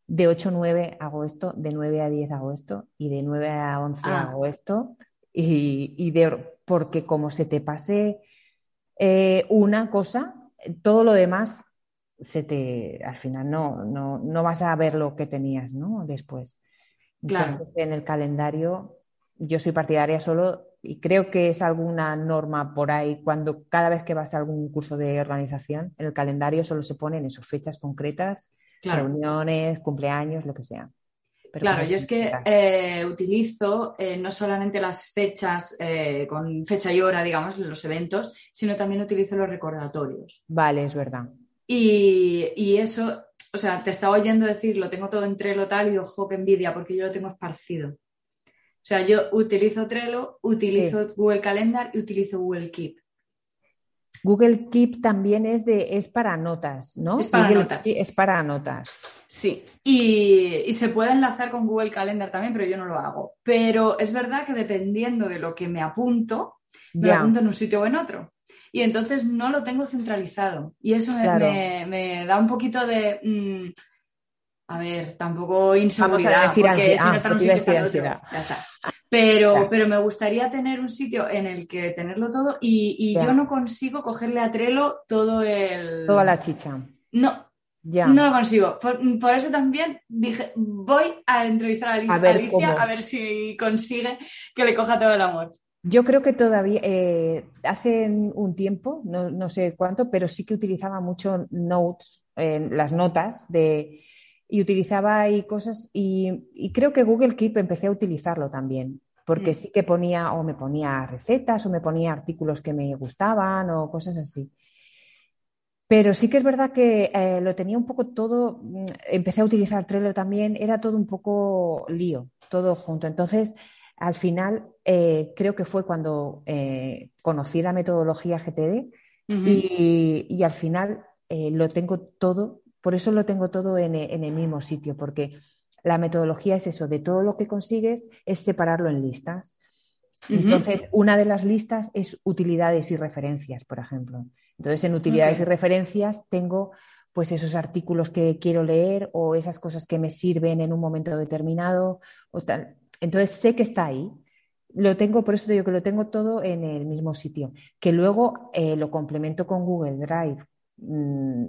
de 8 a 9 hago esto, de 9 a 10 hago esto y de 9 a 11 ah. hago esto. Y, de, porque como se te pase eh, una cosa, todo lo demás se te, al final no, no, no, vas a ver lo que tenías ¿no? después. Claro. en el calendario yo soy partidaria solo y creo que es alguna norma por ahí cuando cada vez que vas a algún curso de organización, en el calendario solo se ponen esas fechas concretas reuniones, cumpleaños, lo que sea. Claro, yo es que eh, utilizo eh, no solamente las fechas eh, con fecha y hora, digamos, los eventos, sino también utilizo los recordatorios. Vale, es verdad. Y, eso, o sea, te estaba oyendo decir, lo tengo todo en Trello tal y ojo, que envidia, porque yo lo tengo esparcido. O sea, yo utilizo Trello, utilizo Google Calendar y utilizo Google Keep. Google Keep también es, de, es para notas, ¿no? Es para notas. Es para notas. Sí, y, se puede enlazar con Google Calendar también, pero yo no lo hago. Pero es verdad que dependiendo de lo que me apunto, me apunto en un sitio o en otro. Y entonces no lo tengo centralizado. Y eso me, da un poquito de... Mm, a ver, tampoco inseguridad, porque si no está en un sitio, está en otro. Ya está. Pero, pero me gustaría tener un sitio en el que tenerlo todo y, yo no consigo cogerle a Trello todo el... Toda la chicha. No, ya. No lo consigo. Por, eso también dije, voy a entrevistar a, Alicia a ver, si consigue que le coja todo el amor. Yo creo que todavía, eh, hace un tiempo, no, sé cuánto, pero sí que utilizaba mucho notes, las notas de, y utilizaba ahí cosas y, y, creo que Google Keep empecé a utilizarlo también porque mm. sí que ponía o me ponía recetas o me ponía artículos que me gustaban o cosas así. Pero sí que es verdad que eh, lo tenía un poco todo, mm, empecé a utilizar Trello también, era todo un poco lío, todo junto. Entonces, al final, eh, creo que fue cuando eh, conocí la metodología GTD y, y, al final lo tengo todo, por eso lo tengo todo en, en el mismo sitio, porque la metodología es eso, de todo lo que consigues es separarlo en listas. Entonces, una de las listas es utilidades y referencias, por ejemplo. Entonces, en utilidades y referencias tengo pues esos artículos que quiero leer o esas cosas que me sirven en un momento determinado o tal. Entonces, sé que está ahí. Lo tengo, por eso digo que lo tengo todo en el mismo sitio. Que luego eh, lo complemento con Google Drive, Mm,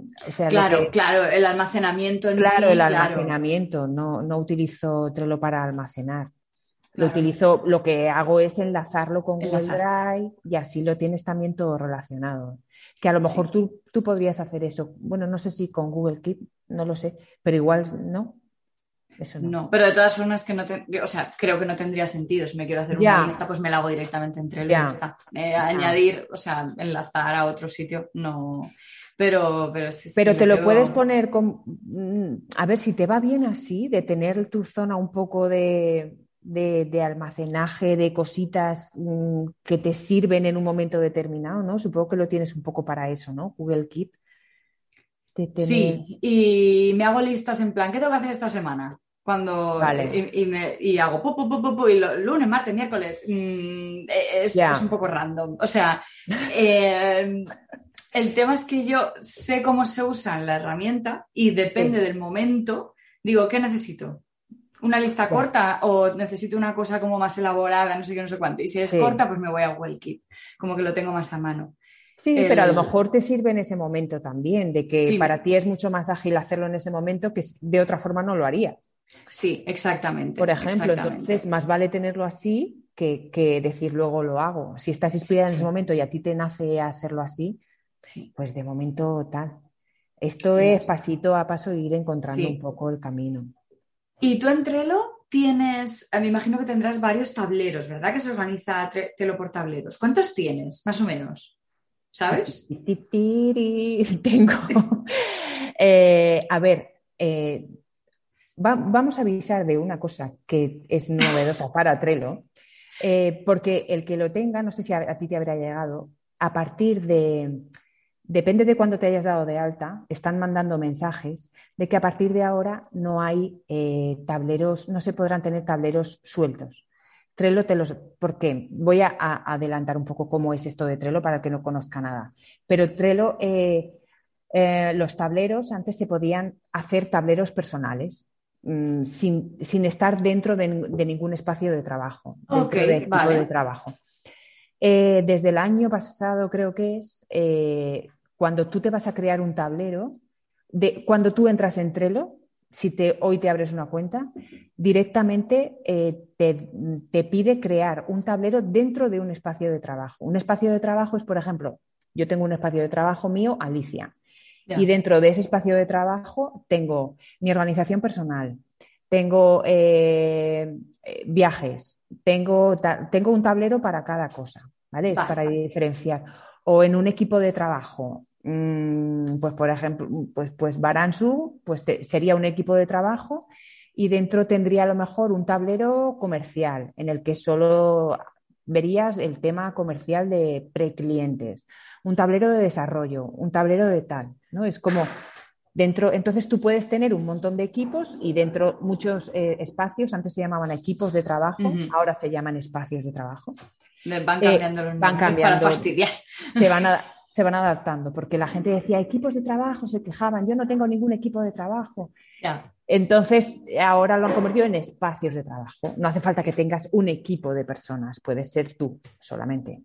claro, claro, el almacenamiento en Claro, el almacenamiento, no, no utilizo Trello para almacenar. Lo utilizo, lo que hago es enlazarlo con Google Drive y así lo tienes también todo relacionado. Que a lo mejor tú, tú podrías hacer eso. Bueno, no sé si con Google Keep, no lo sé, pero igual no. Eso no. pero de todas formas que no o sea, creo que no tendría sentido. Si me quiero hacer una lista, pues me la hago directamente entre el lista. añadir, o sea, enlazar a otro sitio, no. Pero, pero, pero te lo puedes poner con. Mm, a ver si te va bien así, de tener tu zona un poco de, de, almacenaje de cositas mm, que te sirven en un momento determinado, ¿no? Supongo que lo tienes un poco para eso, ¿no? Google Keep. Sí, y me hago listas en plan, ¿qué tengo que hacer esta semana? Cuando y, me, y, hago y lunes, martes, miércoles. Mm, e, es, es, un poco random. O sea, <laughs> eh, El tema es que yo sé cómo se usa la herramienta y depende del momento, digo, ¿qué necesito? ¿Una lista corta o necesito una cosa como más elaborada, no sé qué, no sé cuánto? Y si es corta, pues me voy a Wellkit, como que lo tengo más a mano. Sí, pero a lo mejor te sirve en ese momento también, de que para ti es mucho más ágil hacerlo en ese momento que de otra forma no lo harías. Sí, exactamente. Por ejemplo, entonces más vale tenerlo así que, que, decir luego lo hago. Si estás inspirada en ese momento y a ti te nace hacerlo así, pues de momento tal. Esto es pasito a paso ir encontrando un poco el camino. Y tú en Trello tienes, me imagino que tendrás varios tableros, ¿verdad? Que se organiza Trello por tableros. ¿Cuántos tienes, más o menos? ¿sabes? Tengo. Eh, a ver, eh, vamos a avisar de una cosa que es novedosa <laughs> para Trello, eh, porque el que lo tenga, no sé si a, ti te habrá llegado, a partir de, depende de cuándo te hayas dado de alta, están mandando mensajes de que a partir de ahora no hay tableros, no se podrán tener tableros sueltos. Trello te los... porque Voy a, adelantar un poco cómo es esto de Trello para el que no conozca nada. Pero Trello, eh, eh, los tableros, antes se podían hacer tableros personales. Mm, sin, estar dentro de, ningún espacio de trabajo, dentro de trabajo. Eh, desde el año pasado, creo que es, cuando tú te vas a crear un tablero, de, cuando tú entras en Trello, si te, hoy te abres una cuenta, directamente eh, te, pide crear un tablero dentro de un espacio de trabajo. Un espacio de trabajo es, por ejemplo, yo tengo un espacio de trabajo mío, Alicia, y dentro de ese espacio de trabajo tengo mi organización personal, tengo eh, eh, viajes, tengo, tengo un tablero para cada cosa, ¿vale? Es para diferenciar. O en un equipo de trabajo, Mm, pues por ejemplo, pues, pues Baransu pues sería un equipo de trabajo y dentro tendría a lo mejor un tablero comercial en el que solo verías el tema comercial de preclientes, un tablero de desarrollo, un tablero de tal, ¿no? Es como dentro, entonces tú puedes tener un montón de equipos y dentro muchos eh, espacios, antes se llamaban equipos de trabajo, ahora se llaman espacios de trabajo. Van cambiando los van cambiando, para fastidiar. Se van <laughs> a, se van adaptando, porque la gente decía, equipos de trabajo, se quejaban, yo no tengo ningún equipo de trabajo. Entonces, ahora lo han convertido en espacios de trabajo. No hace falta que tengas un equipo de personas, puedes ser tú solamente.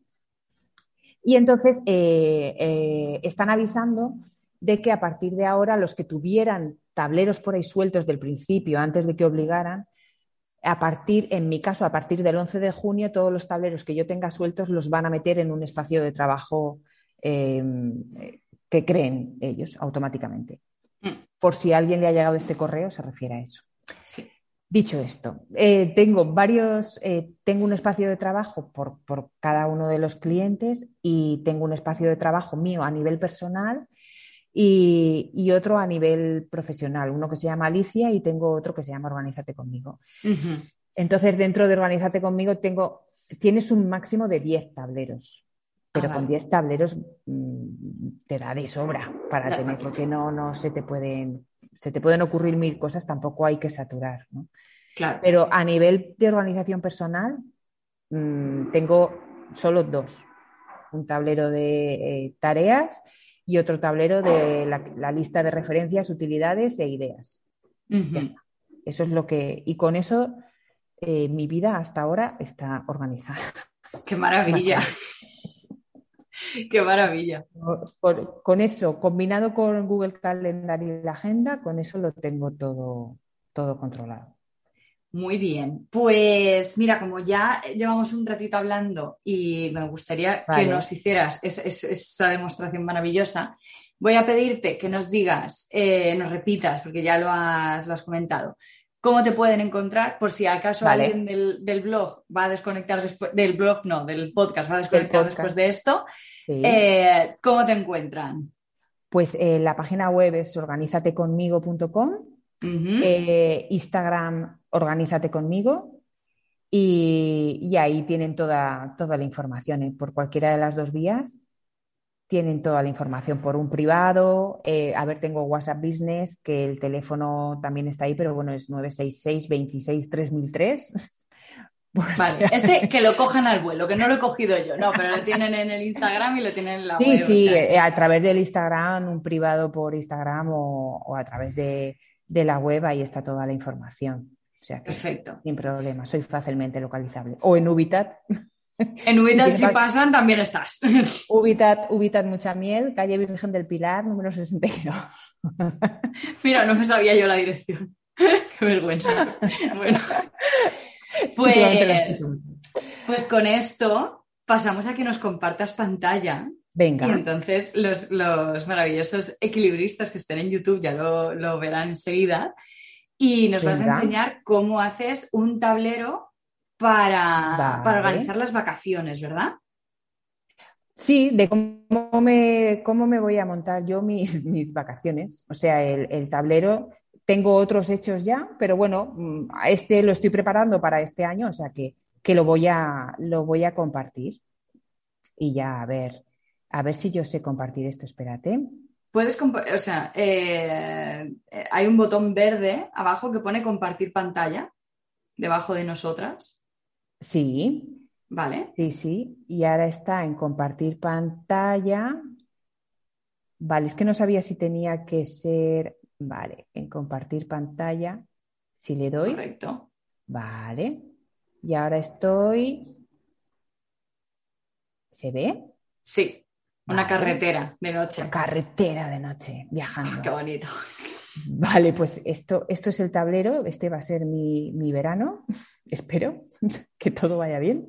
Y entonces eh, eh, están avisando de que a partir de ahora los que tuvieran tableros por ahí sueltos del principio, antes de que obligaran, a partir, en mi caso, a partir del 11 de junio, todos los tableros que yo tenga sueltos los van a meter en un espacio de trabajo Em, que creen ellos automáticamente. Mm. Por si a alguien le ha llegado este correo, se refiere a eso. Dicho esto, eh, tengo varios, eh, tengo un espacio de trabajo por, cada uno de los clientes y tengo un espacio de trabajo mío a nivel personal y, otro a nivel profesional. Uno que se llama Alicia y tengo otro que se llama Organízate conmigo. Entonces, dentro de Organízate conmigo tengo, tienes un máximo de 10 tableros pero con 10 tableros mm, te da de sobra para tener, porque no, no se te pueden, se te pueden ocurrir mil cosas, tampoco hay que saturar. ¿no? Claro. Pero a nivel de organización personal, mm, tengo solo dos. Un tablero de eh, tareas y otro tablero de la, lista de referencias, utilidades e ideas. Eso es lo que. Y con eso eh, mi vida hasta ahora está organizada. ¡Qué maravilla! <laughs> Qué maravilla. con eso, combinado con Google Calendar y la agenda, con eso lo tengo todo, todo controlado. Muy bien, pues mira, como ya llevamos un ratito hablando y me gustaría que nos hicieras esa demostración maravillosa, voy a pedirte que nos digas, eh, nos repitas, porque ya lo has, lo has comentado, cómo te pueden encontrar, por si acaso alguien del, blog va a desconectar después, del blog no, del podcast va a desconectar después de esto, eh, ¿cómo te encuentran? Pues eh, la página web es organizateconmigo.com, eh, Instagram Organízate conmigo y, ahí tienen toda, toda la información por cualquiera de las dos vías tienen toda la información por un privado. A ver, tengo WhatsApp Business, que el teléfono también está ahí, pero bueno, es 966 26 3003. Vale, este que lo cojan al vuelo, que no lo he cogido yo, no, pero lo tienen en el Instagram y lo tienen en la sí, web. Sí, sí, a través del Instagram, un privado por Instagram o, a través de, la web, ahí está toda la información. O sea Perfecto. Sin problema, soy fácilmente localizable. O en Ubitat. En Ubitat <laughs> si, pasan también estás. <laughs> Ubitat, Ubitat Mucha Miel, calle Virgen del Pilar, número 62. <laughs> Mira, no me sabía yo la dirección. Qué vergüenza. Bueno. <laughs> Pues, pues con esto pasamos a que nos compartas pantalla. Venga. Y entonces los, maravillosos equilibristas que estén en YouTube ya lo, verán enseguida. Y nos vas a enseñar cómo haces un tablero para, organizar las vacaciones, ¿verdad? Sí, de cómo me, cómo me voy a montar yo mis, mis vacaciones. O sea, el, tablero, tengo otros hechos ya, pero bueno, mm, este lo estoy preparando para este año, o sea que, lo, voy a, lo voy a compartir. Y ya, a ver, a ver si yo sé compartir esto, espérate. Puedes, o sea, eh, eh, hay un botón verde abajo que pone compartir pantalla, debajo de nosotras. Sí. Vale. Sí, sí. Y ahora está en compartir pantalla. Vale, es que no sabía si tenía que ser. Vale, en compartir pantalla. Si le doy. Correcto. Vale. Y ahora estoy. ¿Se ve? Sí. Una carretera de noche. carretera de noche, viajando. qué bonito. Vale, pues esto, esto es el tablero, este va a ser mi, verano, <laughs> espero <laughs> que todo vaya bien.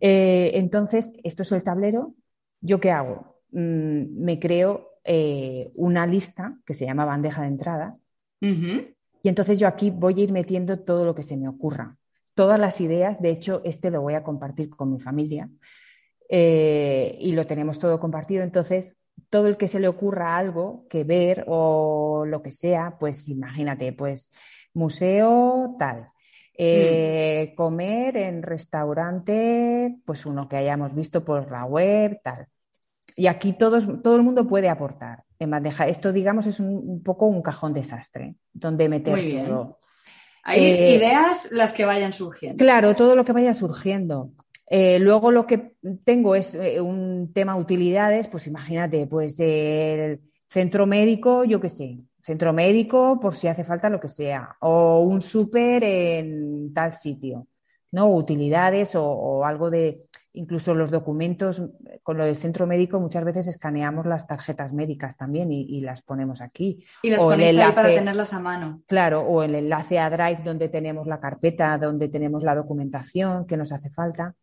Eh, entonces, esto es el tablero. ¿Yo qué hago? Mm, me creo eh, una lista que se llama bandeja de entrada. Y entonces yo aquí voy a ir metiendo todo lo que se me ocurra, todas las ideas. De hecho, este lo voy a compartir con mi familia eh, y lo tenemos todo compartido. Entonces, todo el que se le ocurra algo que ver o lo que sea, pues imagínate, pues museo tal, eh, mm. comer en restaurante, pues uno que hayamos visto por la web, tal. Y aquí todos, todo el mundo puede aportar en bandeja. Esto, digamos, es un, poco un cajón desastre, donde meter todo. Hay eh, ideas las que vayan surgiendo. Claro, todo lo que vaya surgiendo. Eh, luego lo que tengo es eh, un tema utilidades, pues imagínate, pues el centro médico, yo qué sé, centro médico por si hace falta lo que sea, o un súper en tal sitio, ¿no? Utilidades o, algo de, incluso los documentos, con lo del centro médico muchas veces escaneamos las tarjetas médicas también y, las ponemos aquí. Y las ponéis ahí para tenerlas a mano. Claro, o el enlace a Drive donde tenemos la carpeta, donde tenemos la documentación que nos hace falta.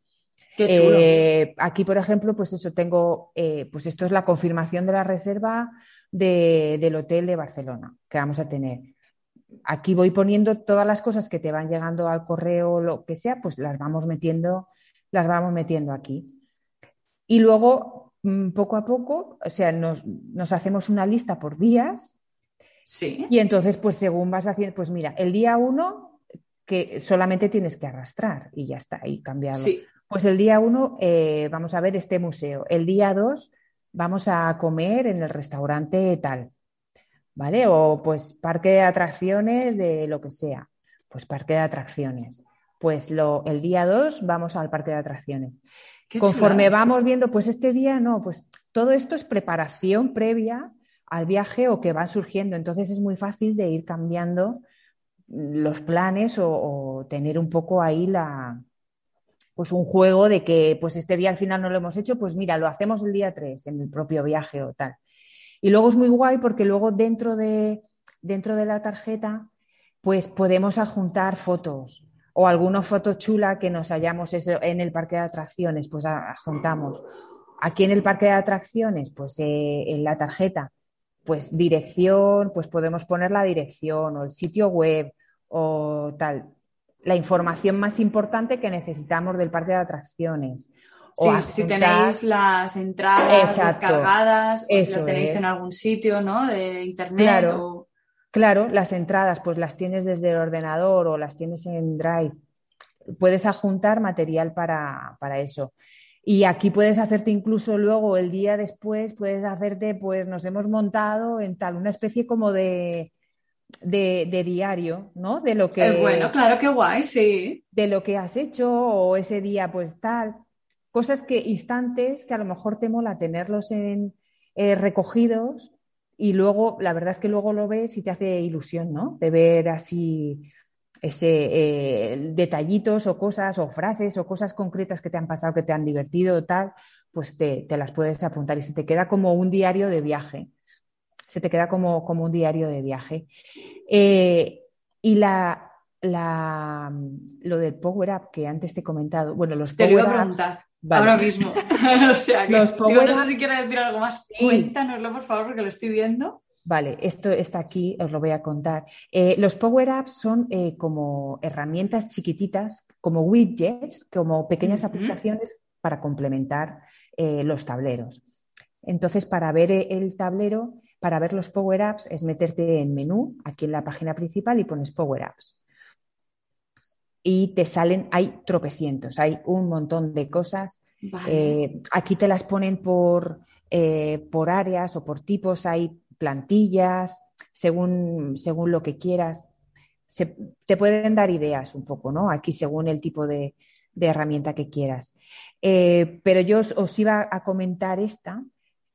Eh, aquí, por ejemplo, pues eso tengo, eh, pues esto es la confirmación de la reserva del hotel de Barcelona que vamos a tener. Aquí voy poniendo todas las cosas que te van llegando al correo, o lo que sea, pues las vamos metiendo, las vamos metiendo aquí. Y luego, mm, poco a poco, o sea, nos, nos hacemos una lista por días. Sí. Y entonces, pues según vas haciendo, pues mira, el día uno que solamente tienes que arrastrar y ya está, y cambiarlo. Sí. Pues el día uno eh, vamos a ver este museo. El día dos vamos a comer en el restaurante tal. ¿Vale? O pues parque de atracciones de lo que sea. Pues parque de atracciones. Pues lo, el día dos vamos al parque de atracciones. Conforme vamos viendo, pues este día no, pues todo esto es preparación previa al viaje o que va surgiendo. Entonces es muy fácil de ir cambiando los planes o tener un poco ahí la, pues un juego de que pues este día al final no lo hemos hecho, pues mira, lo hacemos el día 3 en el propio viaje o tal. Y luego es muy guay porque luego dentro de, dentro de la tarjeta pues podemos adjuntar fotos o alguna foto chula que nos hayamos eso en el parque de atracciones, pues adjuntamos. Aquí en el parque de atracciones, pues eh, en la tarjeta, pues dirección, pues podemos poner la dirección o el sitio web o tal la información más importante que necesitamos del parque de atracciones. Sí, si tenéis las entradas descargadas o si las tenéis en algún sitio, ¿no? De internet. Claro, claro, las entradas, pues las tienes desde el ordenador o las tienes en Drive. Puedes adjuntar material para, para eso. Y aquí puedes hacerte incluso luego el día después, puedes hacerte, pues nos hemos montado en tal, una especie como de, de, diario, ¿no? De lo que... Es bueno, claro, qué guay, sí. De lo que has hecho o ese día, pues tal. Cosas que, instantes que a lo mejor te mola tenerlos en, eh, recogidos y luego, la verdad es que luego lo ves y te hace ilusión, ¿no? De ver así ese eh, detallitos o cosas o frases o cosas concretas que te han pasado, que te han divertido o tal, pues te, las puedes apuntar y se te queda como un diario de viaje. Se te queda como, como un diario de viaje. Eh, y la, la, lo del Power Up que antes te he comentado, bueno, los Power Ups, Ahora mismo. <laughs> o sea, que, no sé si quieres decir algo más. Cuéntanoslo, por favor, porque lo estoy viendo. Vale, esto está aquí, os lo voy a contar. Eh, los Power Apps son eh, como herramientas chiquititas, como widgets, como pequeñas aplicaciones para complementar eh, los tableros. Entonces, para ver el tablero, para ver los Power Apps, es meterte en menú, aquí en la página principal, y pones Power Apps. Y te salen, hay tropecientos, hay un montón de cosas. aquí te las ponen por, por áreas o por tipos, hay plantillas, según, según lo que quieras. te pueden dar ideas un poco, ¿no? Aquí según el tipo de, herramienta que quieras. Eh, pero yo os, iba a comentar esta,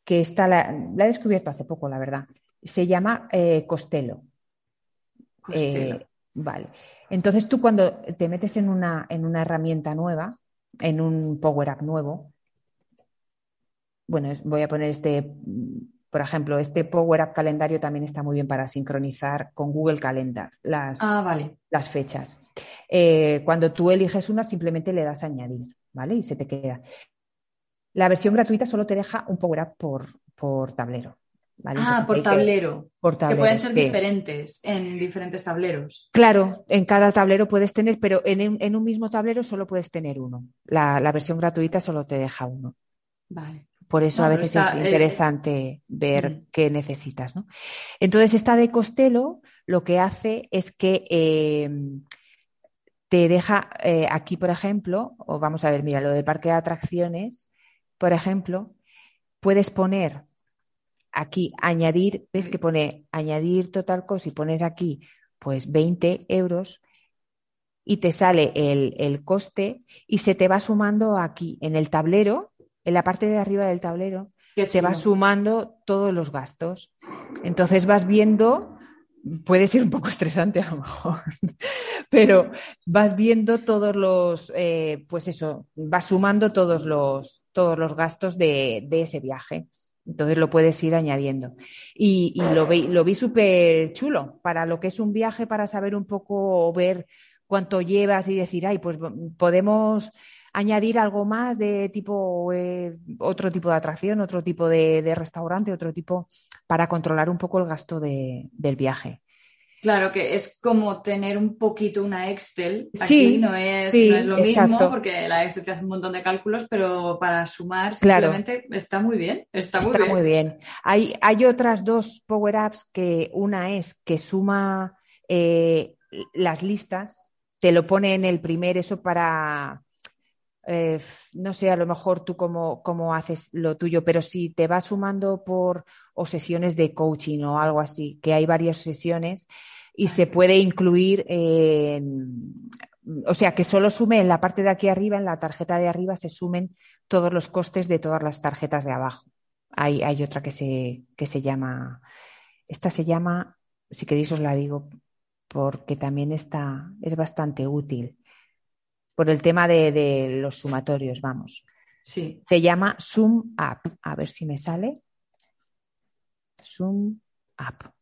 que esta la, he descubierto hace poco, la verdad. Se llama eh, Costello. Eh, vale. Entonces tú cuando te metes en una, en una herramienta nueva, en un Power Up nuevo, bueno, voy a poner este por ejemplo, este Power Up calendario también está muy bien para sincronizar con Google Calendar las, ah, las fechas. Eh, cuando tú eliges una, simplemente le das a añadir, ¿vale? Y se te queda. La versión gratuita solo te deja un Power Up por, por tablero. Ah, por tablero. por tablero. Que pueden ser diferentes en diferentes tableros. Claro, en cada tablero puedes tener, pero en, un mismo tablero solo puedes tener uno. La, la versión gratuita solo te deja uno. Vale. Por eso a veces es eh, interesante ver mm. qué necesitas. ¿no? Entonces, esta de Costello lo que hace es que em, te deja eh, aquí, por ejemplo, o vamos a ver, mira, lo del parque de atracciones, por ejemplo, puedes poner aquí añadir, ves que pone añadir total cost y pones aquí pues 20 euros y te sale el, el coste y se te va sumando aquí en el tablero en la parte de arriba del tablero te va sumando todos los gastos. Entonces vas viendo, puede ser un poco <laughs> estresante a lo mejor, pero vas viendo todos los, eh, pues eso, vas sumando todos los, todos los gastos de, ese viaje. Entonces lo puedes ir añadiendo. Y, lo, vi, lo vi súper chulo para lo que es un viaje, para saber un poco, ver cuánto llevas y decir, ay, pues podemos añadir algo más de tipo, eh, otro tipo de atracción, otro tipo de, restaurante, otro tipo, para controlar un poco el gasto del viaje. Claro que es como tener un poquito una Excel. Aquí no, es, lo mismo porque la Excel te hace un montón de cálculos, pero para sumar simplemente está muy bien. Está muy bien. Muy bien. Hay, hay otras dos Power Apps que una es que suma eh, las listas, te lo pone en el primer, eso para eh, no sé, a lo mejor tú cómo, haces lo tuyo, pero si te vas sumando por o sesiones de coaching o algo así, que hay varias sesiones y se puede incluir, o sea, que solo sume en la parte de aquí arriba, en la tarjeta de arriba, se sumen todos los costes de todas las tarjetas de abajo. Hay, hay otra que se, que se llama, esta se llama, si queréis os la digo, porque también está, es bastante útil por el tema de, los sumatorios, vamos. Sí. Se llama Sum Up. A ver si me sale. Sum Up.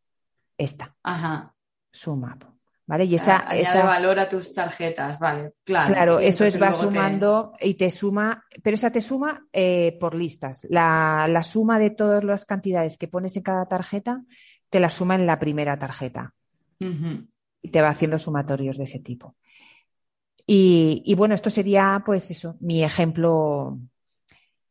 Esta. Ajá. Sum Up. ¿Vale? Y esa, esa... valor a tus tarjetas, vale, claro. Claro, eso es, va sumando y te suma, pero esa te suma eh, por listas. La, suma de todas las cantidades que pones en cada tarjeta, te la suma en la primera tarjeta. Y te va haciendo sumatorios de ese tipo. Y, bueno, esto sería, pues eso, mi ejemplo,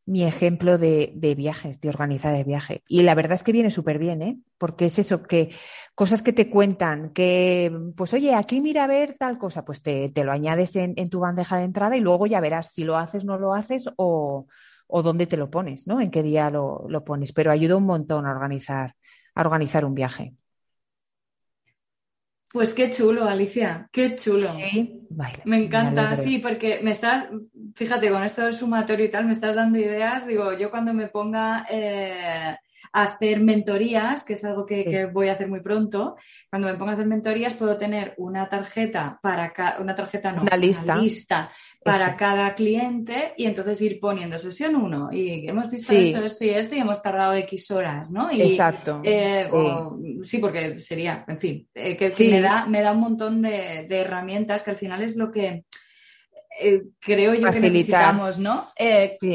mi ejemplo de, viajes, de organizar el viaje. Y la verdad es que viene súper bien, ¿eh? Porque es eso, que cosas que te cuentan, que, pues oye, aquí mira a ver tal cosa, pues te, lo añades en, tu bandeja de entrada y luego ya verás si lo haces, no lo haces o, o dónde te lo pones, ¿no? En qué día lo, lo pones. Pero ayuda un montón a organizar, a organizar un viaje. Pues qué chulo, Alicia, qué chulo. Sí, me encanta, sí, porque me estás, fíjate, con esto del sumatorio y tal, me estás dando ideas. Digo, yo cuando me ponga eh, hacer mentorías, que es algo que, voy a hacer muy pronto. Cuando me ponga a hacer mentorías puedo tener una tarjeta para una tarjeta no, una lista, lista para cada cliente y entonces ir poniendo sesión 1 y hemos visto esto, esto y esto y hemos tardado X horas, ¿no? Exacto. Eh, sí. porque sería, en fin, eh, que me, da, me da un montón de, herramientas que al final es lo que... Eh, creo yo que necesitamos, ¿no?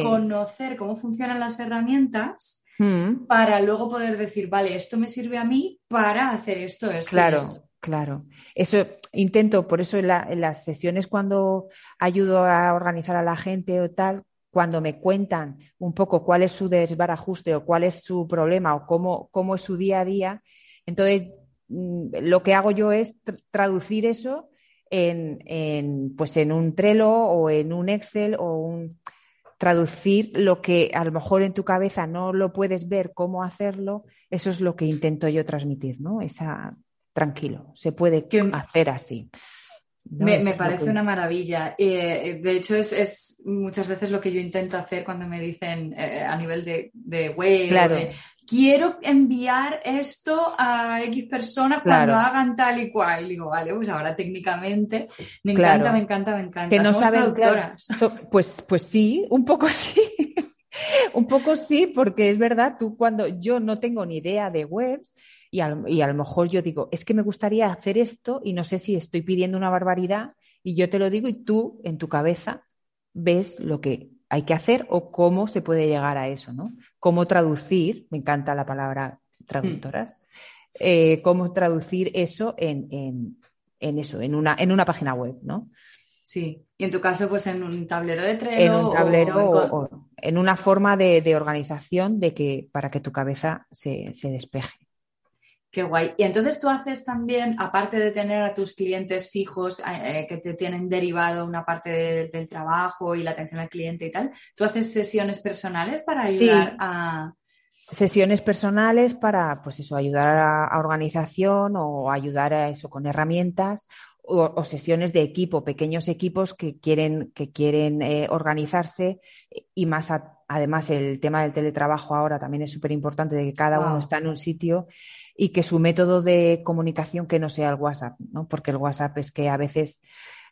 Conocer cómo funcionan las herramientas Mm. para luego poder decir, vale, esto me sirve a mí para hacer esto, esto. Claro, claro. Eso intento, por eso en, las sesiones cuando ayudo a organizar a la gente o tal, cuando me cuentan un poco cuál es su desbarajuste o cuál es su problema o cómo, cómo es su día a día, entonces mm, lo que hago yo es traducir eso en, en, pues en un Trello o en un Excel o un traducir lo que a lo mejor en tu cabeza no lo puedes ver cómo hacerlo, eso es lo que intento yo transmitir, ¿no? Esa, tranquilo, se puede hacer así. Me, parece una maravilla. Eh, de hecho, es, muchas veces lo que yo intento hacer cuando me dicen eh, a nivel de, de web, claro quiero enviar esto a X personas cuando hagan tal y cual. Y digo, vale, pues ahora técnicamente me encanta, me encanta, me encanta. Que no saben, pues, pues sí, un poco sí. <laughs> un poco sí, porque es verdad, tú cuando yo no tengo ni idea de webs y a, y a lo mejor yo digo, es que me gustaría hacer esto y no sé si estoy pidiendo una barbaridad y yo te lo digo y tú en tu cabeza ves lo que hay que hacer o cómo se puede llegar a eso, ¿no? Cómo traducir, me encanta la palabra traductoras, eh, cómo traducir eso en, eso, en una, en una página web, ¿no? Sí, y en tu caso, pues en un tablero de Trello. En un tablero o, en, una forma de, organización de que, para que tu cabeza se despeje. Qué guay. Y entonces tú haces también, aparte de tener a tus clientes fijos eh, eh, que te tienen derivado una parte del trabajo y la atención al cliente y tal, ¿tú haces sesiones personales para ayudar a... Sesiones personales para, pues eso, ayudar a, organización o ayudar a eso con herramientas o, sesiones de equipo, pequeños equipos que quieren, que quieren eh, organizarse y más además el tema del teletrabajo ahora también es súper importante de que cada uno está en un sitio y que su método de comunicación que no sea el WhatsApp, ¿no? porque el WhatsApp es que a veces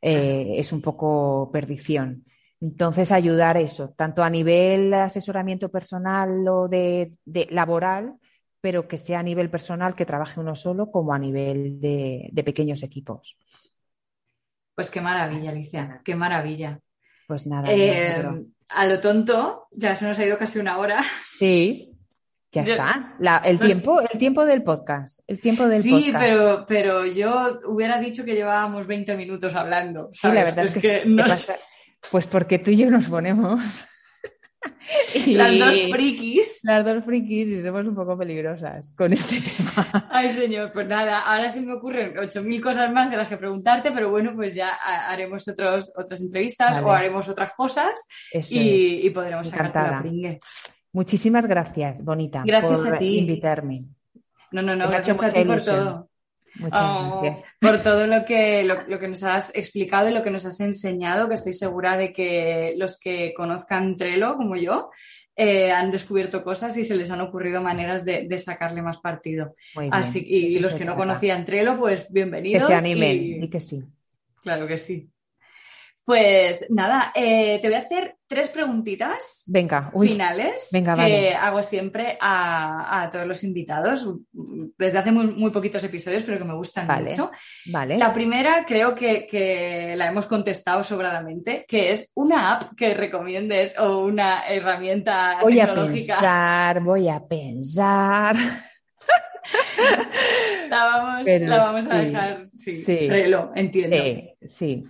eh, es un poco perdición. Entonces, ayudar eso, tanto a nivel asesoramiento personal o de, laboral, pero que sea a nivel personal, que trabaje uno solo, como a nivel de, pequeños equipos. Pues qué maravilla, Alicia, qué maravilla. Pues nada. Eh, a lo tonto, ya se nos ha ido casi una hora. Sí. Ya está. el, tiempo, el tiempo del podcast. El tiempo del sí, pero, pero yo hubiera dicho que llevábamos 20 minutos hablando. Sí, la verdad es, que, Pues porque tú y yo nos ponemos. <laughs> las dos frikis. Las dos frikis y somos un poco peligrosas con este <laughs> tema. Ay, señor, pues nada, ahora sí me ocurren 8.000 cosas más de las que preguntarte, pero bueno, pues ya haremos otros, otras entrevistas o haremos otras cosas y, podremos sacarte la pringue. Muchísimas gracias, Bonita, gracias por a ti. invitarme. No, no, no, gracias a ti por todo. Muchas oh, gracias. Por todo lo que, lo, que nos has explicado y lo que nos has enseñado, que estoy segura de que los que conozcan Trello, como yo, eh, han descubierto cosas y se les han ocurrido maneras de, sacarle más partido. Así y, los que no conocían Trello, pues bienvenidos. Que se animen y que sí. Claro que sí. Pues nada, eh, te voy a hacer tres preguntitas Venga, finales que hago siempre a, todos los invitados desde hace muy, poquitos episodios, pero que me gustan mucho. Vale. La primera creo que, la hemos contestado sobradamente, que es una app que recomiendes o una herramienta voy tecnológica. a pensar, voy a pensar. <laughs> la vamos, la vamos a dejar, sí, sí. entiendo. sí.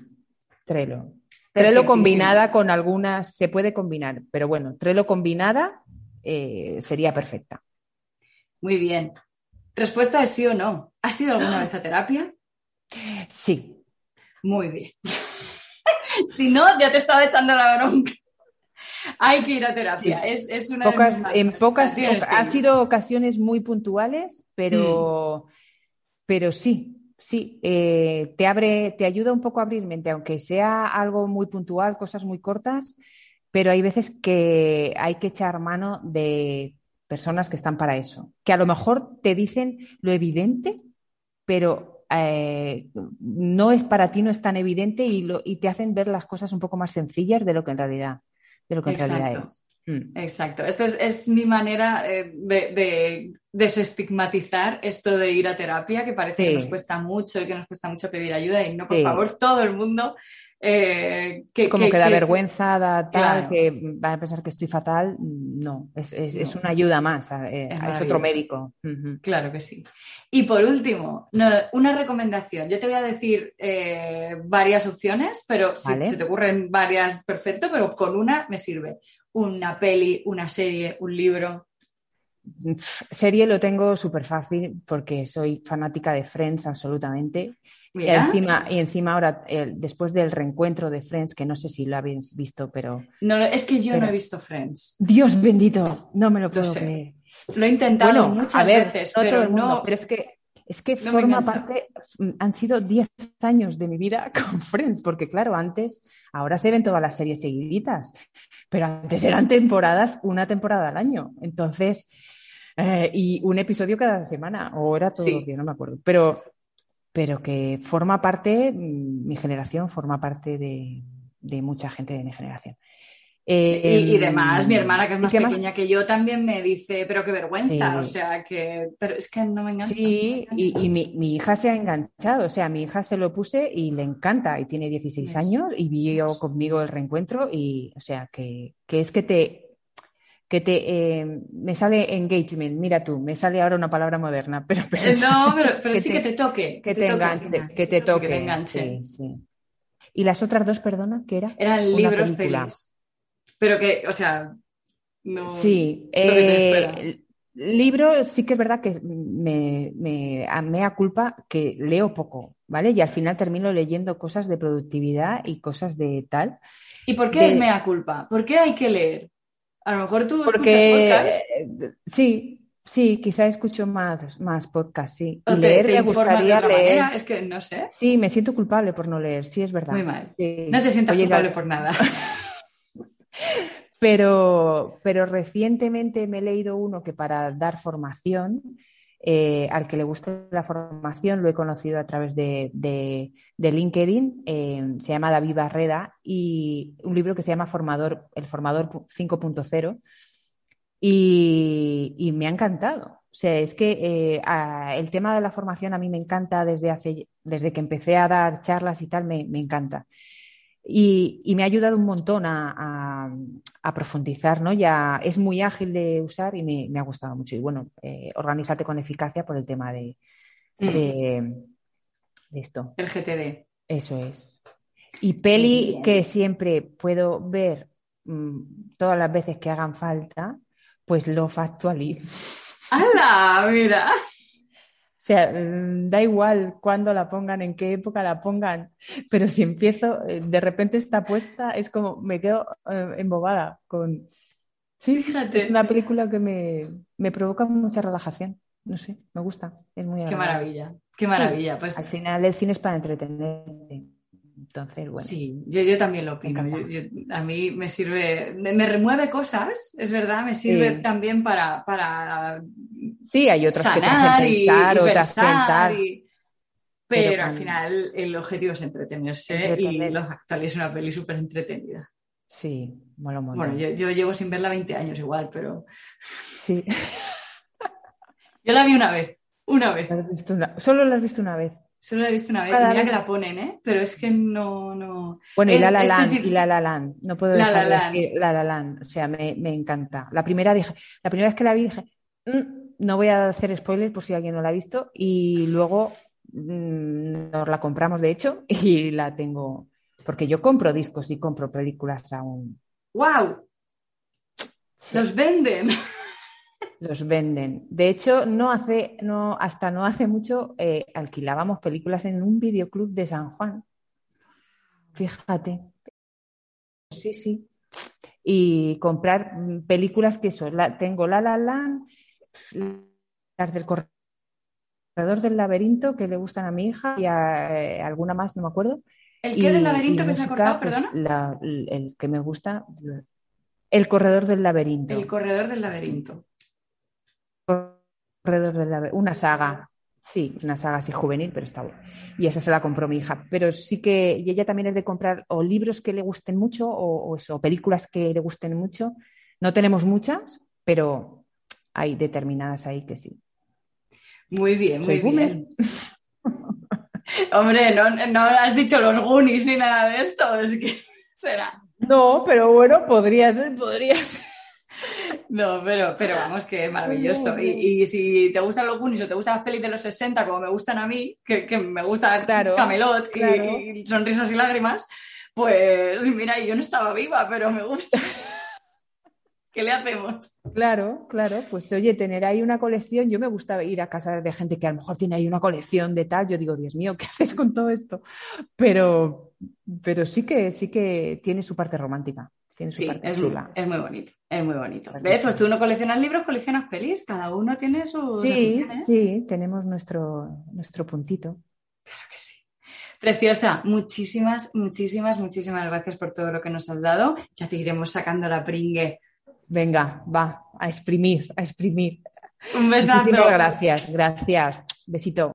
Trello. Trello combinada con algunas, se puede combinar, pero bueno, Trello combinada eh, sería perfecta. Muy bien. Respuesta es sí o no. ¿Has ido alguna vez a terapia? Sí. Muy bien. <laughs> si no, ya te estaba echando la bronca. Hay que ir a terapia. Es, una en pocas, ha sido ocasiones muy puntuales, pero, mm. pero sí, sí, eh, te abre, te ayuda un poco a abrir mente, aunque sea algo muy puntual, cosas muy cortas, pero hay veces que hay que echar mano de personas que están para eso, que a lo mejor te dicen lo evidente, pero eh, no es para ti, no es tan evidente y, lo, y, te hacen ver las cosas un poco más sencillas de lo que en realidad, de lo que en realidad es. Mm. Exacto. Esta es, mi manera eh, de, desestigmatizar esto de ir a terapia, que parece que nos cuesta mucho y que nos cuesta mucho pedir ayuda. Y no, por favor, todo el mundo. Eh, que, es como que, da vergüenza, da tal, que van a pensar que estoy fatal. No, es, una ayuda más, eh, es, otro médico. Claro que sí. Y por último, una recomendación. Yo te voy a decir varias opciones, pero si se te ocurren varias, perfecto, pero con una me sirve una peli, una serie, un libro? Serie lo tengo súper fácil porque soy fanática de Friends absolutamente. Y encima, y encima ahora, después del reencuentro de Friends, que no sé si lo habéis visto, pero... No, es que yo no he visto Friends. Dios bendito, no me lo puedo creer. Lo he intentado muchas veces, pero no... Pero es que es que forma parte, han sido 10 años de mi vida <laughs> con Friends, porque claro, antes, ahora se ven todas las series seguiditas, pero antes eran temporadas, una temporada al año. Entonces, eh, y un episodio cada semana, o era todo sí. no me acuerdo. Pero, pero que forma parte, mm, mi generación forma parte de, de mucha gente de mi generación y, y, demás, mi hermana que es más pequeña que yo también me dice, pero qué vergüenza, o sea que, pero es que no me engancha. Sí, y, mi, mi, hija se ha enganchado, o sea, mi hija se lo puse y le encanta, y tiene 16 años y vio conmigo el reencuentro y, o sea, que, que es que te, que te eh, me sale engagement, mira tú, me sale ahora una palabra moderna, <laughs> pero, eh, no, <laughs> pero, pero sí que te toque, que te, enganche, que te toque, que te enganche. Sí, sí. Y las otras dos, perdona, ¿qué era? Eran libros, películas. Pero que, o sea, no. Sí, eh, libro sí que es verdad que me, me, me da culpa que leo poco, ¿vale? Y al final termino leyendo cosas de productividad y cosas de tal. ¿Y por qué es mea culpa? ¿Por qué hay que leer? A lo mejor tú Porque, sí, sí, quizá escucho más, más podcast, sí. Y leer me gustaría leer. Es que no sé. Sí, me siento culpable por no leer, sí, es verdad. Muy mal. No te sientas culpable por nada. <laughs> <laughs> Pero, pero recientemente me he leído uno que para dar formación, eh, al que le gusta la formación, lo he conocido a través de, LinkedIn, eh, se llama David Barreda, y un libro que se llama Formador, El Formador 5.0, y, me ha encantado. O sea, es que eh, el tema de la formación a mí me encanta desde, hace, desde que empecé a dar charlas y tal, me, me encanta. Y, me ha ayudado un montón a, profundizar, ¿no? Ya es muy ágil de usar y me, ha gustado mucho. Y bueno, eh, organízate con eficacia por el tema de, mm. esto. El GTD. Eso es. Y peli que siempre puedo ver mm, todas las veces que hagan falta, pues lo factualizo. ¡Hala! Mira. O sea, mm, da igual cuándo la pongan, en qué época la pongan, pero si empiezo, eh, de repente está puesta, es como me quedo eh, embobada con... Sí, es una película que me, provoca mucha relajación. No sé, me gusta, es muy Qué maravilla, qué maravilla. pues... Al final el cine es para entretenerte. Entonces, bueno. Sí, yo, yo también lo opino. a mí me sirve, me, remueve cosas, es verdad, me sirve también para, para Sí, hay otras que te pensar, otras pensar. Pero, al final el objetivo es entretenerse y Los Actuales es una peli súper entretenida. Sí, mola un Bueno, yo, yo, llevo sin verla 20 años igual, pero... Sí. <laughs> yo la vi una vez, una vez. Solo la has visto una vez. Solo la he visto una vez, mira que la ponen, ¿eh? Pero es que no, no... Bueno, y La La este Land, y La La Land, no puedo dejar la la de decir La La Land, o sea, me, me, encanta. La primera dije, la primera vez que la vi dije, mm, no voy a hacer spoilers por si alguien no la ha visto y luego mm, nos la compramos de hecho <laughs> y la tengo porque yo compro discos y compro películas aún. ¡Wow! Los venden. <laughs> Los venden. De hecho, no hace, no, hasta no hace mucho eh, alquilábamos películas en un videoclub de San Juan. Fíjate. Sí, sí. Y comprar mm, películas que son, la, tengo La La Land, las del Corredor del laberinto que le gustan a mi hija y a, eh, alguna más, no me acuerdo. ¿El qué del laberinto que se ha cortado, pues, perdona? el que me gusta, El corredor del laberinto. El corredor del laberinto. Corredor del laberinto. Una saga. Sí, una saga así juvenil, pero está bien. Y esa se la compró mi hija. Pero sí que, y ella también es de comprar o libros que le gusten mucho o, eso, películas que le gusten mucho. No tenemos muchas, pero hay determinadas ahí que sí. Muy bien, muy bien. <laughs> Hombre, no, no has dicho los Goonies ni nada de esto, es que <laughs> será. No, pero bueno, podría ser, podría ser. No, pero, pero vamos, que maravilloso. Y, si te gustan los Goonies o te gustan las pelis de los 60, como me gustan a mí, que, me gusta Camelot Y, Sonrisas y Lágrimas, pues mira, yo no estaba viva, pero me gusta. <laughs> ¿Qué le hacemos? Claro, claro. Pues oye, tener ahí una colección, yo me gusta ir a casa de gente que a lo mejor tiene ahí una colección de tal. Yo digo, Dios mío, ¿qué haces con todo esto? Pero, pero sí que sí que tiene su parte romántica. Tiene su sí, parte es, chula. es muy bonito, es muy bonito. ¿Ves? Pues tú no coleccionas libros, coleccionas pelis, cada uno tiene su. Sí, sí, tenemos nuestro, nuestro puntito. Claro que sí. Preciosa, muchísimas, muchísimas, muchísimas gracias por todo lo que nos has dado. Ya te iremos sacando la pringue Venga, va, a exprimir, a exprimir. Un besazo. Muchísimas gracias, gracias. Besito.